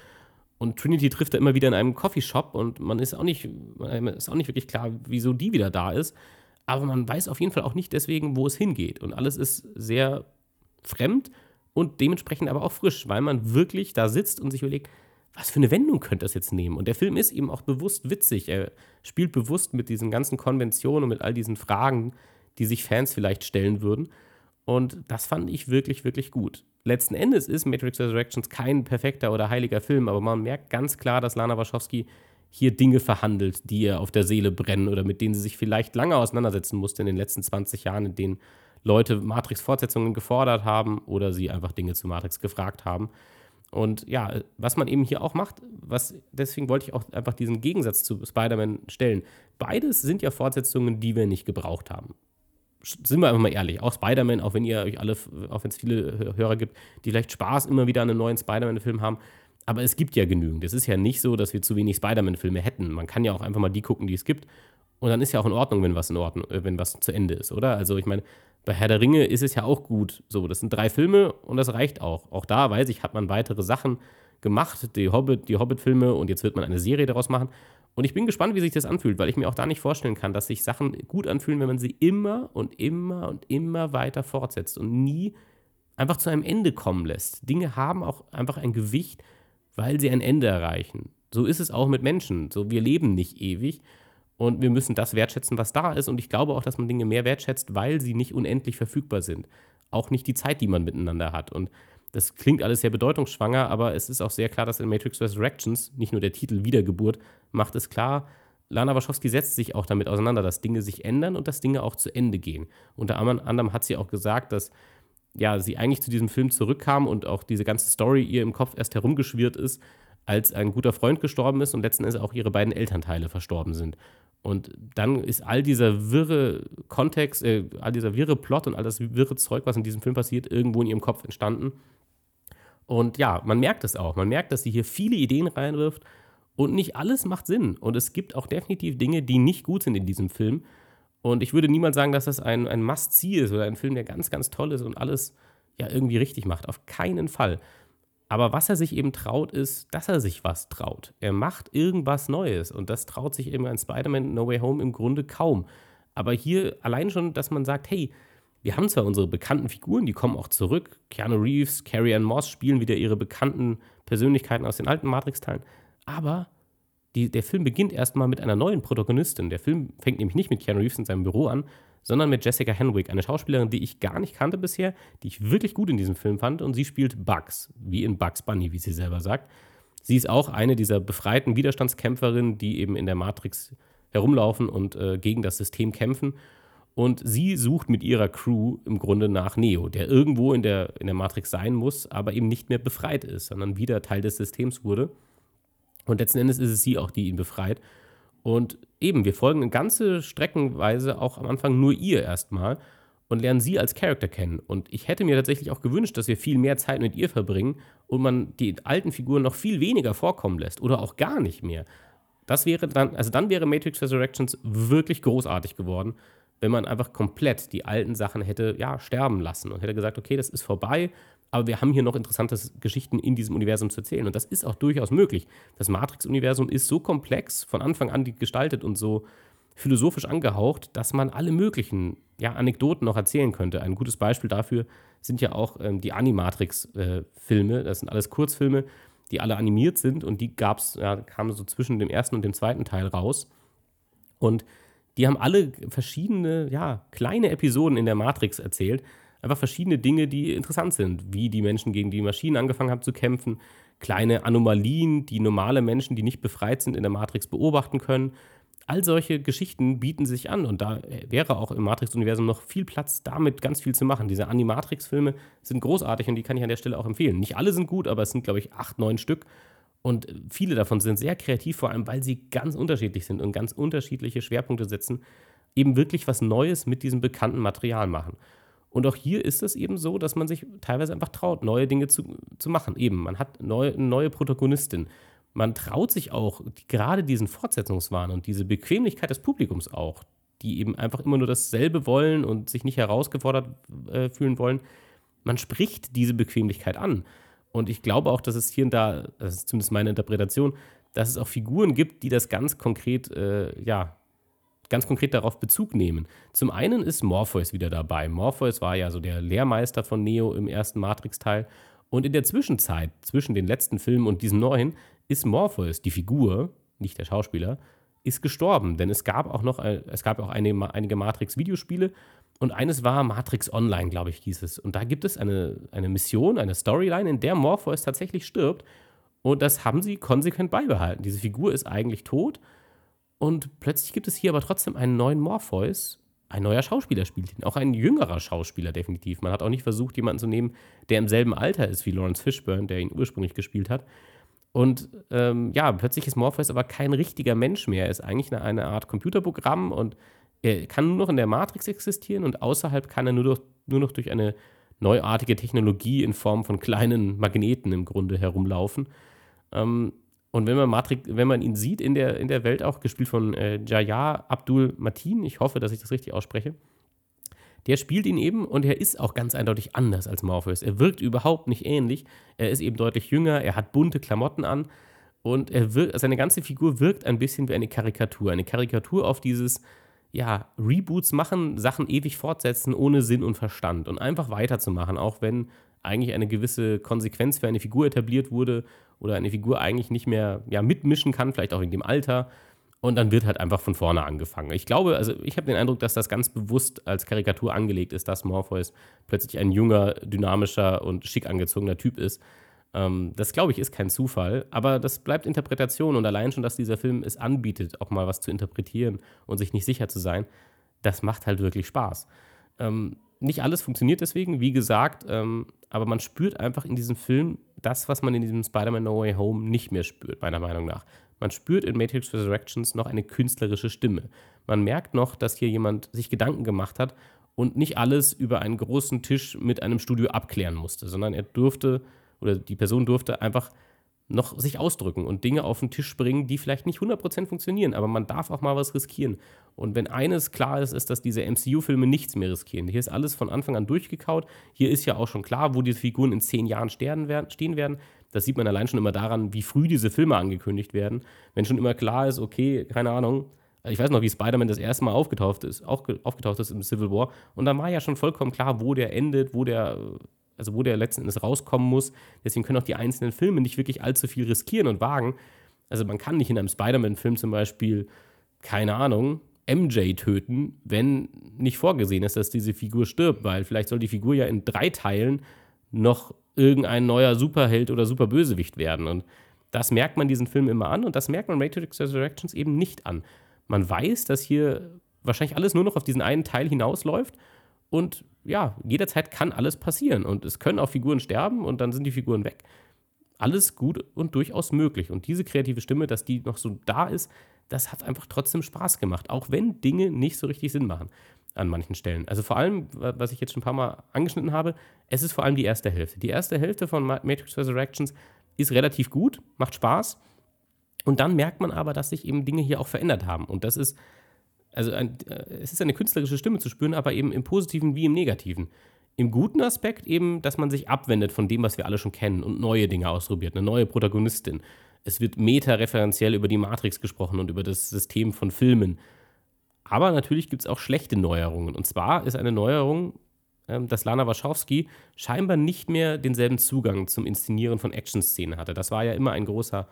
Und Trinity trifft er immer wieder in einem Coffeeshop und man ist auch nicht, man ist auch nicht wirklich klar, wieso die wieder da ist. Aber man weiß auf jeden Fall auch nicht deswegen, wo es hingeht. Und alles ist sehr fremd und dementsprechend aber auch frisch, weil man wirklich da sitzt und sich überlegt, was für eine Wendung könnte das jetzt nehmen? Und der Film ist eben auch bewusst witzig. Er spielt bewusst mit diesen ganzen Konventionen und mit all diesen Fragen, die sich Fans vielleicht stellen würden. Und das fand ich wirklich, wirklich gut. Letzten Endes ist Matrix Resurrections kein perfekter oder heiliger Film, aber man merkt ganz klar, dass Lana Wachowski hier Dinge verhandelt, die ihr auf der Seele brennen oder mit denen sie sich vielleicht lange auseinandersetzen musste in den letzten 20 Jahren, in denen Leute Matrix-Fortsetzungen gefordert haben oder sie einfach Dinge zu Matrix gefragt haben. Und ja, was man eben hier auch macht, was deswegen wollte ich auch einfach diesen Gegensatz zu Spider-Man stellen. Beides sind ja Fortsetzungen, die wir nicht gebraucht haben. Sind wir einfach mal ehrlich, auch Spider-Man, auch wenn ihr euch alle, auch wenn es viele Hörer gibt, die vielleicht Spaß immer wieder an einen neuen Spider-Man-Film haben, aber es gibt ja genügend. Es ist ja nicht so, dass wir zu wenig Spider-Man-Filme hätten. Man kann ja auch einfach mal die gucken, die es gibt Und dann ist ja auch in Ordnung, wenn was in Ordnung, äh, wenn was zu Ende ist, oder? Also ich meine, bei Herr der Ringe ist es ja auch gut. So, das sind drei Filme und das reicht auch. Auch da weiß ich, hat man weitere Sachen gemacht, die Hobbit, die Hobbit-Filme und jetzt wird man eine Serie daraus machen. Und ich bin gespannt, wie sich das anfühlt, weil ich mir auch da nicht vorstellen kann, dass sich Sachen gut anfühlen, wenn man sie immer und immer und immer weiter fortsetzt und nie einfach zu einem Ende kommen lässt. Dinge haben auch einfach ein Gewicht, weil sie ein Ende erreichen. So ist es auch mit Menschen. So, wir leben nicht ewig und wir müssen das wertschätzen, was da ist. Und ich glaube auch, dass man Dinge mehr wertschätzt, weil sie nicht unendlich verfügbar sind. Auch nicht die Zeit, die man miteinander hat. Und das klingt alles sehr bedeutungsschwanger, aber es ist auch sehr klar, dass in Matrix Resurrections nicht nur der Titel Wiedergeburt macht es klar, Lana Wachowski setzt sich auch damit auseinander, dass Dinge sich ändern und dass Dinge auch zu Ende gehen. Unter anderem hat sie auch gesagt, dass ja, sie eigentlich zu diesem Film zurückkam und auch diese ganze Story ihr im Kopf erst herumgeschwirrt ist, als ein guter Freund gestorben ist und letzten Endes auch ihre beiden Elternteile verstorben sind. Und dann ist all dieser wirre Kontext, äh, all dieser wirre Plot und all das wirre Zeug, was in diesem Film passiert, irgendwo in ihrem Kopf entstanden. Und ja, man merkt es auch. Man merkt, dass sie hier viele Ideen reinwirft und nicht alles macht Sinn. Und es gibt auch definitiv Dinge, die nicht gut sind in diesem Film. Und ich würde niemals sagen, dass das ein, ein Must-See ist oder ein Film, der ganz, ganz toll ist und alles ja irgendwie richtig macht. Auf keinen Fall. Aber was er sich eben traut, ist, dass er sich was traut. Er macht irgendwas Neues und das traut sich eben ein Spider-Man No Way Home im Grunde kaum. Aber hier allein schon, dass man sagt, hey, wir haben zwar unsere bekannten Figuren, die kommen auch zurück. Keanu Reeves, Carrie Ann Moss spielen wieder ihre bekannten Persönlichkeiten aus den alten Matrix-Teilen. Aber die, der Film beginnt erstmal mit einer neuen Protagonistin. Der Film fängt nämlich nicht mit Keanu Reeves in seinem Büro an, sondern mit Jessica Henwick, eine Schauspielerin, die ich gar nicht kannte bisher, die ich wirklich gut in diesem Film fand. Und sie spielt Bugs, wie in Bugs Bunny, wie sie selber sagt. Sie ist auch eine dieser befreiten Widerstandskämpferinnen, die eben in der Matrix herumlaufen und äh, gegen das System kämpfen. Und sie sucht mit ihrer Crew im Grunde nach Neo, der irgendwo in der, in der Matrix sein muss, aber eben nicht mehr befreit ist, sondern wieder Teil des Systems wurde. Und letzten Endes ist es sie auch, die ihn befreit. Und eben, wir folgen ganze Streckenweise auch am Anfang nur ihr erstmal und lernen sie als Charakter kennen. Und ich hätte mir tatsächlich auch gewünscht, dass wir viel mehr Zeit mit ihr verbringen und man die alten Figuren noch viel weniger vorkommen lässt oder auch gar nicht mehr. Das wäre dann, also dann wäre Matrix Resurrections wirklich großartig geworden, wenn man einfach komplett die alten Sachen hätte ja sterben lassen und hätte gesagt, okay, das ist vorbei aber wir haben hier noch interessante Geschichten in diesem Universum zu erzählen. Und das ist auch durchaus möglich. Das Matrix-Universum ist so komplex, von Anfang an gestaltet und so philosophisch angehaucht, dass man alle möglichen ja, Anekdoten noch erzählen könnte. Ein gutes Beispiel dafür sind ja auch ähm, die Animatrix-Filme. Äh, das sind alles Kurzfilme, die alle animiert sind und die gab's, ja, kamen so zwischen dem ersten und dem zweiten Teil raus. Und die haben alle verschiedene, ja, kleine Episoden in der Matrix erzählt einfach verschiedene Dinge, die interessant sind, wie die Menschen gegen die Maschinen angefangen haben zu kämpfen, kleine Anomalien, die normale Menschen, die nicht befreit sind, in der Matrix beobachten können. All solche Geschichten bieten sich an und da wäre auch im Matrix-Universum noch viel Platz, damit ganz viel zu machen. Diese Animatrix-Filme sind großartig und die kann ich an der Stelle auch empfehlen. Nicht alle sind gut, aber es sind, glaube ich, acht, neun Stück. Und viele davon sind sehr kreativ, vor allem weil sie ganz unterschiedlich sind und ganz unterschiedliche Schwerpunkte setzen, eben wirklich was Neues mit diesem bekannten Material machen. Und auch hier ist es eben so, dass man sich teilweise einfach traut, neue Dinge zu, zu machen. Eben, man hat neu, eine neue Protagonistin. Man traut sich auch gerade diesen Fortsetzungswahn und diese Bequemlichkeit des Publikums auch, die eben einfach immer nur dasselbe wollen und sich nicht herausgefordert äh, fühlen wollen. Man spricht diese Bequemlichkeit an. Und ich glaube auch, dass es hier und da, das ist zumindest meine Interpretation, dass es auch Figuren gibt, die das ganz konkret äh, ja, ganz konkret darauf Bezug nehmen. Zum einen ist Morpheus wieder dabei. Morpheus war ja so der Lehrmeister von Neo im ersten Matrix-Teil. Und in der Zwischenzeit, zwischen den letzten Filmen und diesem neuen, ist Morpheus, die Figur, nicht der Schauspieler, ist gestorben. Denn es gab auch noch, es gab auch eine, einige Matrix-Videospiele und eines war Matrix Online, glaube ich, hieß es. Und da gibt es eine, eine Mission, eine Storyline, in der Morpheus tatsächlich stirbt. Und das haben sie konsequent beibehalten. Diese Figur ist eigentlich tot und plötzlich gibt es hier aber trotzdem einen neuen Morpheus. Ein neuer Schauspieler spielt ihn. Auch ein jüngerer Schauspieler, definitiv. Man hat auch nicht versucht, jemanden zu nehmen, der im selben Alter ist wie Lawrence Fishburne, der ihn ursprünglich gespielt hat. Und ähm, ja, plötzlich ist Morpheus aber kein richtiger Mensch mehr. Er ist eigentlich eine, eine, Art Computerprogramm und er kann nur noch in der Matrix existieren und außerhalb kann er nur, durch, nur noch durch eine neuartige Technologie in Form von kleinen Magneten im Grunde herumlaufen. Ähm, Und wenn man Matrix, wenn man ihn sieht in der, in der Welt auch, gespielt von äh, Jaya Abdul Matin, ich hoffe, dass ich das richtig ausspreche, der spielt ihn eben und er ist auch ganz eindeutig anders als Morpheus. Er wirkt überhaupt nicht ähnlich. Er ist eben deutlich jünger, er hat bunte Klamotten an und er wirkt, seine ganze Figur wirkt ein bisschen wie eine Karikatur. Eine Karikatur auf dieses, ja, Reboots machen, Sachen ewig fortsetzen ohne Sinn und Verstand und einfach weiterzumachen, auch wenn eigentlich eine gewisse Konsequenz für eine Figur etabliert wurde oder eine Figur eigentlich nicht mehr ja, mitmischen kann, vielleicht auch in dem Alter. Und dann wird halt einfach von vorne angefangen. Ich glaube, also ich habe den Eindruck, dass das ganz bewusst als Karikatur angelegt ist, dass Morpheus plötzlich ein junger, dynamischer und schick angezogener Typ ist. Ähm, das glaube ich ist kein Zufall, aber das bleibt Interpretation und allein schon, dass dieser Film es anbietet, auch mal was zu interpretieren und sich nicht sicher zu sein, das macht halt wirklich Spaß. Ähm, nicht alles funktioniert deswegen, wie gesagt, ähm, aber man spürt einfach in diesem Film das, was man in diesem Spider-Man No Way Home nicht mehr spürt, meiner Meinung nach. Man spürt in Matrix Resurrections noch eine künstlerische Stimme. Man merkt noch, dass hier jemand sich Gedanken gemacht hat und nicht alles über einen großen Tisch mit einem Studio abklären musste, sondern er durfte oder die Person durfte einfach noch sich ausdrücken und Dinge auf den Tisch bringen, die vielleicht nicht 100% funktionieren, aber man darf auch mal was riskieren. Und wenn eines klar ist, ist, dass diese MCU-Filme nichts mehr riskieren. Hier ist alles von Anfang an durchgekaut. Hier ist ja auch schon klar, wo diese Figuren in zehn Jahren stehen werden. Das sieht man allein schon immer daran, wie früh diese Filme angekündigt werden. Wenn schon immer klar ist, okay, keine Ahnung, ich weiß noch, wie Spider-Man das erste Mal aufgetaucht ist, auch aufgetaucht ist im Civil War. Und dann war ja schon vollkommen klar, wo der endet, wo der also wo der letzten Endes rauskommen muss. Deswegen können auch die einzelnen Filme nicht wirklich allzu viel riskieren und wagen. Also man kann nicht in einem Spider-Man-Film zum Beispiel, keine Ahnung, MJ töten, wenn nicht vorgesehen ist, dass diese Figur stirbt, weil vielleicht soll die Figur ja in drei Teilen noch irgendein neuer Superheld oder Superbösewicht werden. Und das merkt man diesen Film immer an und das merkt man Matrix Resurrections eben nicht an. Man weiß, dass hier wahrscheinlich alles nur noch auf diesen einen Teil hinausläuft und ja, jederzeit kann alles passieren und es können auch Figuren sterben und dann sind die Figuren weg. Alles gut und durchaus möglich. Und diese kreative Stimme, dass die noch so da ist, das hat einfach trotzdem Spaß gemacht, auch wenn Dinge nicht so richtig Sinn machen an manchen Stellen. Also vor allem, was ich jetzt schon ein paar Mal angeschnitten habe, es ist vor allem die erste Hälfte. Die erste Hälfte von Matrix Resurrections ist relativ gut, macht Spaß. Und dann merkt man aber, dass sich eben Dinge hier auch verändert haben. Und das ist also ein, äh, es ist eine künstlerische Stimme zu spüren, aber eben im Positiven wie im Negativen. Im guten Aspekt eben, dass man sich abwendet von dem, was wir alle schon kennen und neue Dinge ausprobiert, eine neue Protagonistin. Es wird meta-referenziell über die Matrix gesprochen und über das System von Filmen. Aber natürlich gibt es auch schlechte Neuerungen. Und zwar ist eine Neuerung, ähm, dass Lana Wachowski scheinbar nicht mehr denselben Zugang zum Inszenieren von Action-Szenen hatte. Das war ja immer ein großer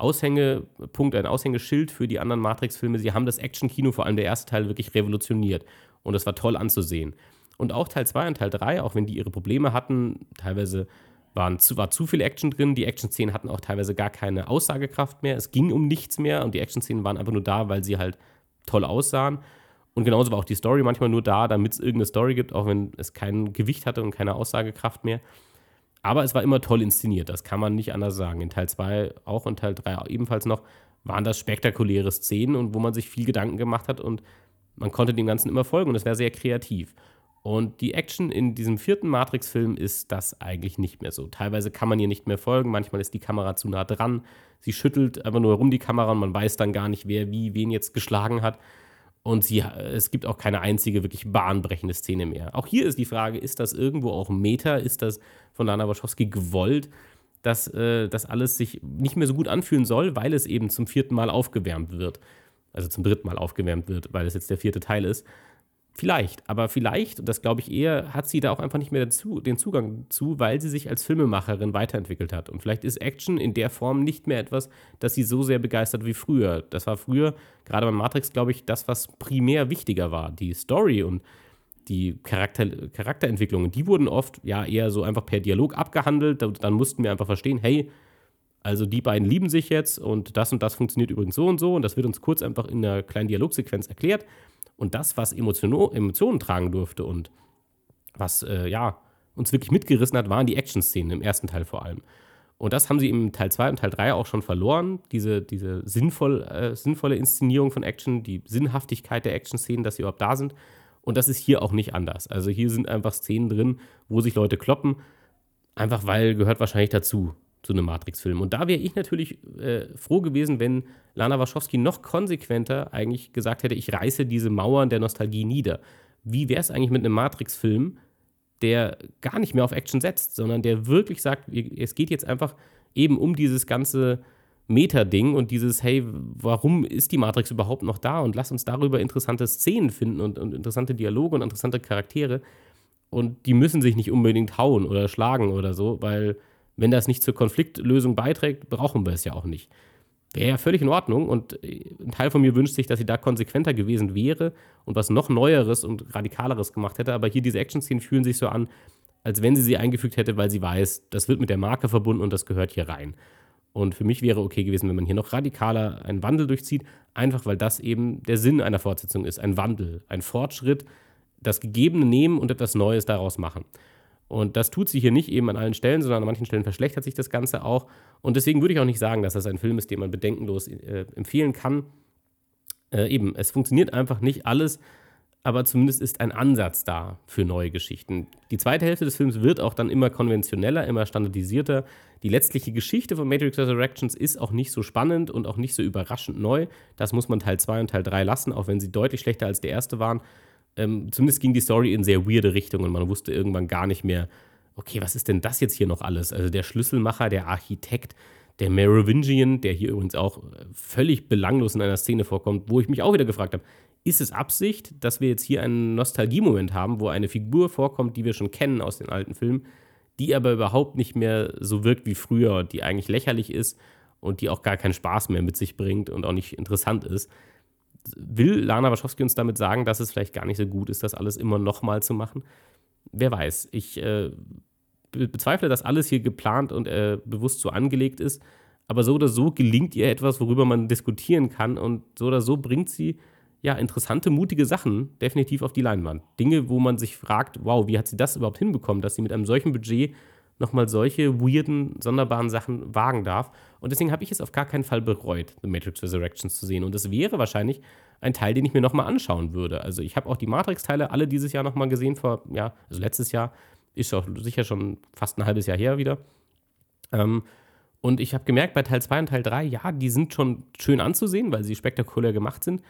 Aushängepunkt, ein Aushängeschild für die anderen Matrix-Filme. Sie haben das Action-Kino, vor allem der erste Teil, wirklich revolutioniert. Und es war toll anzusehen. Und auch Teil 2 und Teil 3, auch wenn die ihre Probleme hatten, teilweise waren zu, war zu viel Action drin. Die Action-Szenen hatten auch teilweise gar keine Aussagekraft mehr. Es ging um nichts mehr und die Action-Szenen waren einfach nur da, weil sie halt toll aussahen. Und genauso war auch die Story manchmal nur da, damit es irgendeine Story gibt, auch wenn es kein Gewicht hatte und keine Aussagekraft mehr. Aber es war immer toll inszeniert, das kann man nicht anders sagen. In Teil 2 auch und Teil 3 ebenfalls noch waren das spektakuläre Szenen und wo man sich viel Gedanken gemacht hat und man konnte dem Ganzen immer folgen und es wäre sehr kreativ. Und die Action in diesem vierten Matrix-Film ist das eigentlich nicht mehr so. Teilweise kann man ihr nicht mehr folgen, manchmal ist die Kamera zu nah dran. Sie schüttelt einfach nur herum die Kamera und man weiß dann gar nicht, wer wie wen jetzt geschlagen hat. Und sie, es gibt auch keine einzige wirklich bahnbrechende Szene mehr. Auch hier ist die Frage, ist das irgendwo auch Meta? Ist das von Lana Wachowski gewollt, dass äh, das alles sich nicht mehr so gut anfühlen soll, weil es eben zum vierten Mal aufgewärmt wird. Also zum dritten Mal aufgewärmt wird, weil es jetzt der vierte Teil ist. Vielleicht, aber vielleicht, und das glaube ich eher, hat sie da auch einfach nicht mehr dazu, den Zugang zu, weil sie sich als Filmemacherin weiterentwickelt hat. Und vielleicht ist Action in der Form nicht mehr etwas, das sie so sehr begeistert wie früher. Das war früher, gerade bei Matrix, glaube ich, das, was primär wichtiger war. Die Story und die Charakter Charakterentwicklungen, die wurden oft ja eher so einfach per Dialog abgehandelt. Dann mussten wir einfach verstehen, hey, also die beiden lieben sich jetzt und das und das funktioniert übrigens so und so und das wird uns kurz einfach in einer kleinen Dialogsequenz erklärt. Und das, was Emotion, Emotionen tragen durfte und was äh, ja, uns wirklich mitgerissen hat, waren die Action-Szenen im ersten Teil vor allem. Und das haben sie im Teil 2 und Teil 3 auch schon verloren, diese, diese sinnvoll, äh, sinnvolle Inszenierung von Action, die Sinnhaftigkeit der Action-Szenen, dass sie überhaupt da sind. Und das ist hier auch nicht anders. Also hier sind einfach Szenen drin, wo sich Leute kloppen, einfach weil gehört wahrscheinlich dazu. Zu einem Matrix-Film. Und da wäre ich natürlich äh, froh gewesen, wenn Lana Wachowski noch konsequenter eigentlich gesagt hätte, ich reiße diese Mauern der Nostalgie nieder. Wie wäre es eigentlich mit einem Matrix-Film, der gar nicht mehr auf Action setzt, sondern der wirklich sagt, es geht jetzt einfach eben um dieses ganze Meta-Ding und dieses, hey, warum ist die Matrix überhaupt noch da? Und lass uns darüber interessante Szenen finden und, und interessante Dialoge und interessante Charaktere. Und die müssen sich nicht unbedingt hauen oder schlagen oder so, weil wenn das nicht zur Konfliktlösung beiträgt, brauchen wir es ja auch nicht. Wäre ja völlig in Ordnung und äh, ein Teil von mir wünscht sich, dass sie da konsequenter gewesen wäre und was noch Neueres und Radikaleres gemacht hätte. Aber hier diese Action-Szenen fühlen sich so an, als wenn sie sie eingefügt hätte, weil sie weiß, das wird mit der Marke verbunden und das gehört hier rein. Und für mich wäre okay gewesen, wenn man hier noch radikaler einen Wandel durchzieht, einfach weil das eben der Sinn einer Fortsetzung ist. Ein Wandel, ein Fortschritt, das Gegebene nehmen und etwas Neues daraus machen. Und das tut sie hier nicht eben an allen Stellen, sondern an manchen Stellen verschlechtert sich das Ganze auch. Und deswegen würde ich auch nicht sagen, dass das ein Film ist, den man bedenkenlos äh, empfehlen kann. Äh, eben, es funktioniert einfach nicht alles, aber zumindest ist ein Ansatz da für neue Geschichten. Die zweite Hälfte des Films wird auch dann immer konventioneller, immer standardisierter. Die letztliche Geschichte von Matrix Resurrections ist auch nicht so spannend und auch nicht so überraschend neu. Das muss man Teil 2 und Teil 3 lassen, auch wenn sie deutlich schlechter als der erste waren ähm, zumindest ging die Story in sehr weirde Richtungen und man wusste irgendwann gar nicht mehr, okay, was ist denn das jetzt hier noch alles? Also der Schlüsselmacher, der Architekt, der Merovingian, der hier übrigens auch äh, völlig belanglos in einer Szene vorkommt, wo ich mich auch wieder gefragt habe, ist es Absicht, dass wir jetzt hier einen Nostalgiemoment haben, wo eine Figur vorkommt, die wir schon kennen aus den alten Filmen, die aber überhaupt nicht mehr so wirkt wie früher, die eigentlich lächerlich ist und die auch gar keinen Spaß mehr mit sich bringt und auch nicht interessant ist will Lana Wachowski uns damit sagen, dass es vielleicht gar nicht so gut ist, das alles immer nochmal zu machen? Wer weiß. Ich äh, bezweifle, dass alles hier geplant und äh, bewusst so angelegt ist. Aber so oder so gelingt ihr etwas, worüber man diskutieren kann. Und so oder so bringt sie ja interessante, mutige Sachen definitiv auf die Leinwand. Dinge, wo man sich fragt, wow, wie hat sie das überhaupt hinbekommen, dass sie mit einem solchen Budget nochmal solche weirden, sonderbaren Sachen wagen darf. Und deswegen habe ich es auf gar keinen Fall bereut, The Matrix Resurrections zu sehen. Und es wäre wahrscheinlich ein Teil, den ich mir nochmal anschauen würde. Also ich habe auch die Matrix-Teile alle dieses Jahr nochmal gesehen, vor, ja, also letztes Jahr, ist auch sicher schon fast ein halbes Jahr her wieder. Ähm, und ich habe gemerkt, bei Teil 2 und Teil 3, ja, die sind schon schön anzusehen, weil sie spektakulär gemacht sind.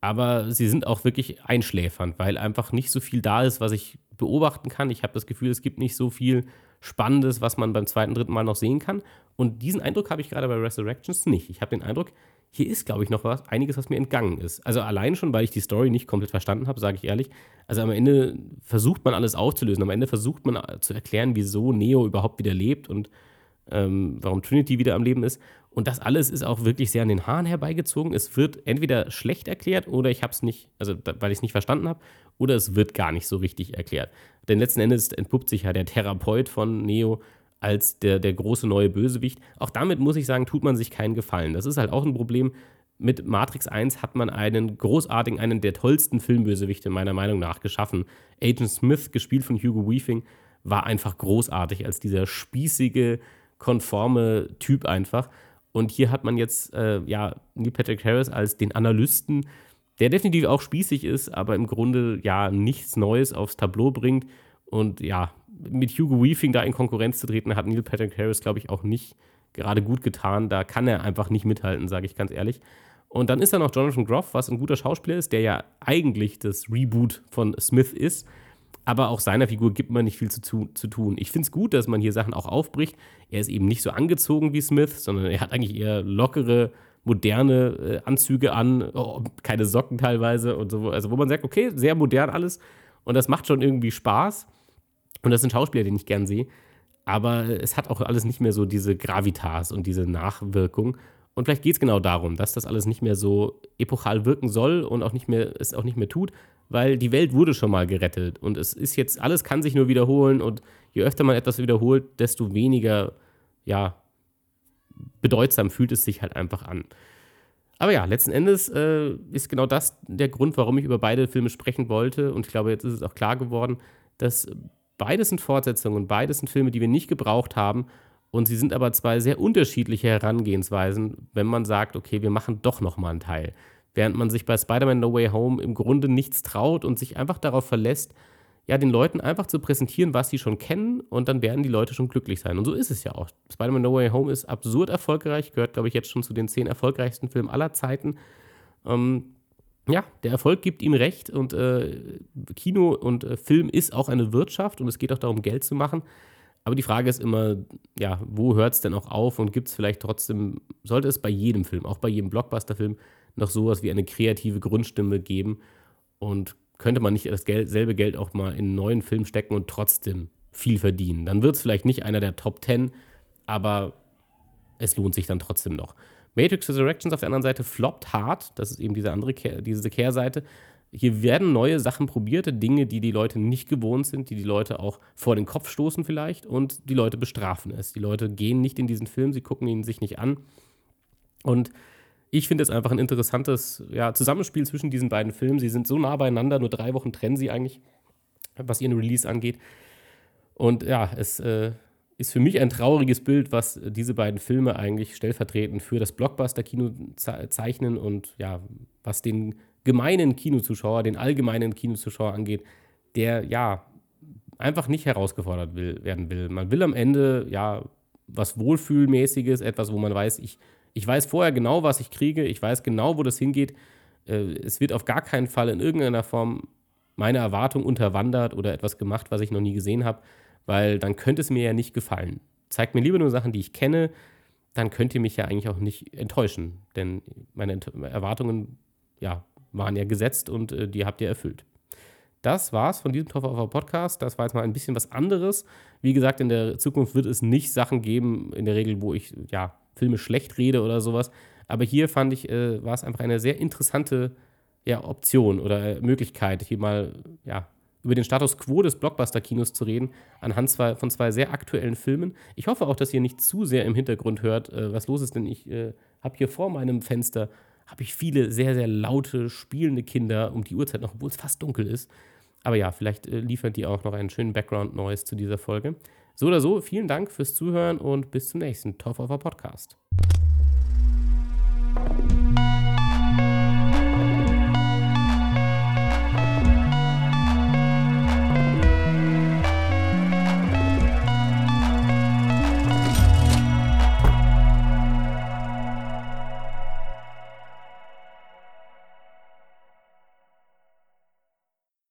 Aber sie sind auch wirklich einschläfernd, weil einfach nicht so viel da ist, was ich beobachten kann. Ich habe das Gefühl, es gibt nicht so viel Spannendes, was man beim zweiten, dritten Mal noch sehen kann. Und diesen Eindruck habe ich gerade bei Resurrections nicht. Ich habe den Eindruck, hier ist, glaube ich, noch was, einiges, was mir entgangen ist. Also allein schon, weil ich die Story nicht komplett verstanden habe, sage ich ehrlich. Also am Ende versucht man alles aufzulösen. Am Ende versucht man zu erklären, wieso Neo überhaupt wieder lebt und ähm, warum Trinity wieder am Leben ist. Und das alles ist auch wirklich sehr an den Haaren herbeigezogen. Es wird entweder schlecht erklärt oder ich habe es nicht, also weil ich es nicht verstanden habe, oder es wird gar nicht so richtig erklärt. Denn letzten Endes entpuppt sich ja der Therapeut von Neo als der, der große neue Bösewicht. Auch damit muss ich sagen, tut man sich keinen Gefallen. Das ist halt auch ein Problem. Mit Matrix 1 hat man einen großartigen, einen der tollsten Filmbösewichte meiner Meinung nach geschaffen. Agent Smith, gespielt von Hugo Weaving, war einfach großartig als dieser spießige, konforme Typ einfach. Und hier hat man jetzt äh, ja Neil Patrick Harris als den Analysten, der definitiv auch spießig ist, aber im Grunde ja nichts Neues aufs Tableau bringt. Und ja, mit Hugo Weaving da in Konkurrenz zu treten, hat Neil Patrick Harris, glaube ich, auch nicht gerade gut getan. Da kann er einfach nicht mithalten, sage ich ganz ehrlich. Und dann ist da noch Jonathan Groff, was ein guter Schauspieler ist, der ja eigentlich das Reboot von Smith ist aber auch seiner Figur gibt man nicht viel zu, zu tun. Ich finde es gut, dass man hier Sachen auch aufbricht. Er ist eben nicht so angezogen wie Smith, sondern er hat eigentlich eher lockere, moderne äh, Anzüge an, oh, keine Socken teilweise und so. Also, wo man sagt, okay, sehr modern alles und das macht schon irgendwie Spaß. Und das sind Schauspieler, den ich gern sehe. Aber es hat auch alles nicht mehr so diese Gravitas und diese Nachwirkung. Und vielleicht geht es genau darum, dass das alles nicht mehr so epochal wirken soll und auch nicht mehr, es auch nicht mehr tut, weil die Welt wurde schon mal gerettet und es ist jetzt, alles kann sich nur wiederholen und je öfter man etwas wiederholt, desto weniger, ja, bedeutsam fühlt es sich halt einfach an. Aber ja, letzten Endes äh, ist genau das der Grund, warum ich über beide Filme sprechen wollte und ich glaube, jetzt ist es auch klar geworden, dass beides sind Fortsetzungen und beides sind Filme, die wir nicht gebraucht haben und sie sind aber zwei sehr unterschiedliche Herangehensweisen, wenn man sagt, okay, wir machen doch noch mal einen Teil. Während man sich bei Spider-Man No Way Home im Grunde nichts traut und sich einfach darauf verlässt, ja, den Leuten einfach zu präsentieren, was sie schon kennen und dann werden die Leute schon glücklich sein. Und so ist es ja auch. Spider-Man No Way Home ist absurd erfolgreich, gehört, glaube ich, jetzt schon zu den zehn erfolgreichsten Filmen aller Zeiten. Ähm, ja, der Erfolg gibt ihm recht und äh, Kino und äh, Film ist auch eine Wirtschaft und es geht auch darum, Geld zu machen. Aber die Frage ist immer, ja, wo hört es denn auch auf und gibt es vielleicht trotzdem, sollte es bei jedem Film, auch bei jedem Blockbuster-Film, noch sowas wie eine kreative Grundstimme geben und könnte man nicht dasselbe Geld auch mal in einen neuen Film stecken und trotzdem viel verdienen. Dann wird es vielleicht nicht einer der Top 10, aber es lohnt sich dann trotzdem noch. Matrix Resurrections auf der anderen Seite floppt hart. Das ist eben diese andere diese Kehrseite. Hier werden neue Sachen probiert, Dinge, die die Leute nicht gewohnt sind, die die Leute auch vor den Kopf stoßen vielleicht und die Leute bestrafen es. Die Leute gehen nicht in diesen Film, sie gucken ihn sich nicht an. Und ich finde es einfach ein interessantes ja, Zusammenspiel zwischen diesen beiden Filmen. Sie sind so nah beieinander, nur drei Wochen trennen sie eigentlich, was ihren Release angeht. Und ja, es äh, ist für mich ein trauriges Bild, was diese beiden Filme eigentlich stellvertretend für das Blockbuster-Kino zeichnen und ja, was den gemeinen Kinozuschauer, den allgemeinen Kinozuschauer angeht, der ja einfach nicht herausgefordert will, werden will. Man will am Ende ja was Wohlfühlmäßiges, etwas, wo man weiß, ich, ich weiß vorher genau, was ich kriege, ich weiß genau, wo das hingeht. Äh, es wird auf gar keinen Fall in irgendeiner Form meine Erwartung unterwandert oder etwas gemacht, was ich noch nie gesehen habe weil dann könnte es mir ja nicht gefallen. Zeigt mir lieber nur Sachen, die ich kenne, dann könnt ihr mich ja eigentlich auch nicht enttäuschen, denn meine Erwartungen ja, waren ja gesetzt und äh, die habt ihr erfüllt. Das war's von diesem of Podcast. Das war jetzt mal ein bisschen was anderes. Wie gesagt, in der Zukunft wird es nicht Sachen geben, in der Regel, wo ich ja, Filme schlecht rede oder sowas. Aber hier fand ich, äh, war es einfach eine sehr interessante ja, Option oder Möglichkeit, hier mal ja, über den Status quo des Blockbuster-Kinos zu reden, anhand zwei, von zwei sehr aktuellen Filmen. Ich hoffe auch, dass ihr nicht zu sehr im Hintergrund hört, äh, was los ist, denn ich äh, habe hier vor meinem Fenster habe ich viele sehr, sehr laute, spielende Kinder um die Uhrzeit noch, obwohl es fast dunkel ist. Aber ja, vielleicht äh, liefert die auch noch einen schönen Background-Noise zu dieser Folge. So oder so, vielen Dank fürs Zuhören und bis zum nächsten Top of a Podcast.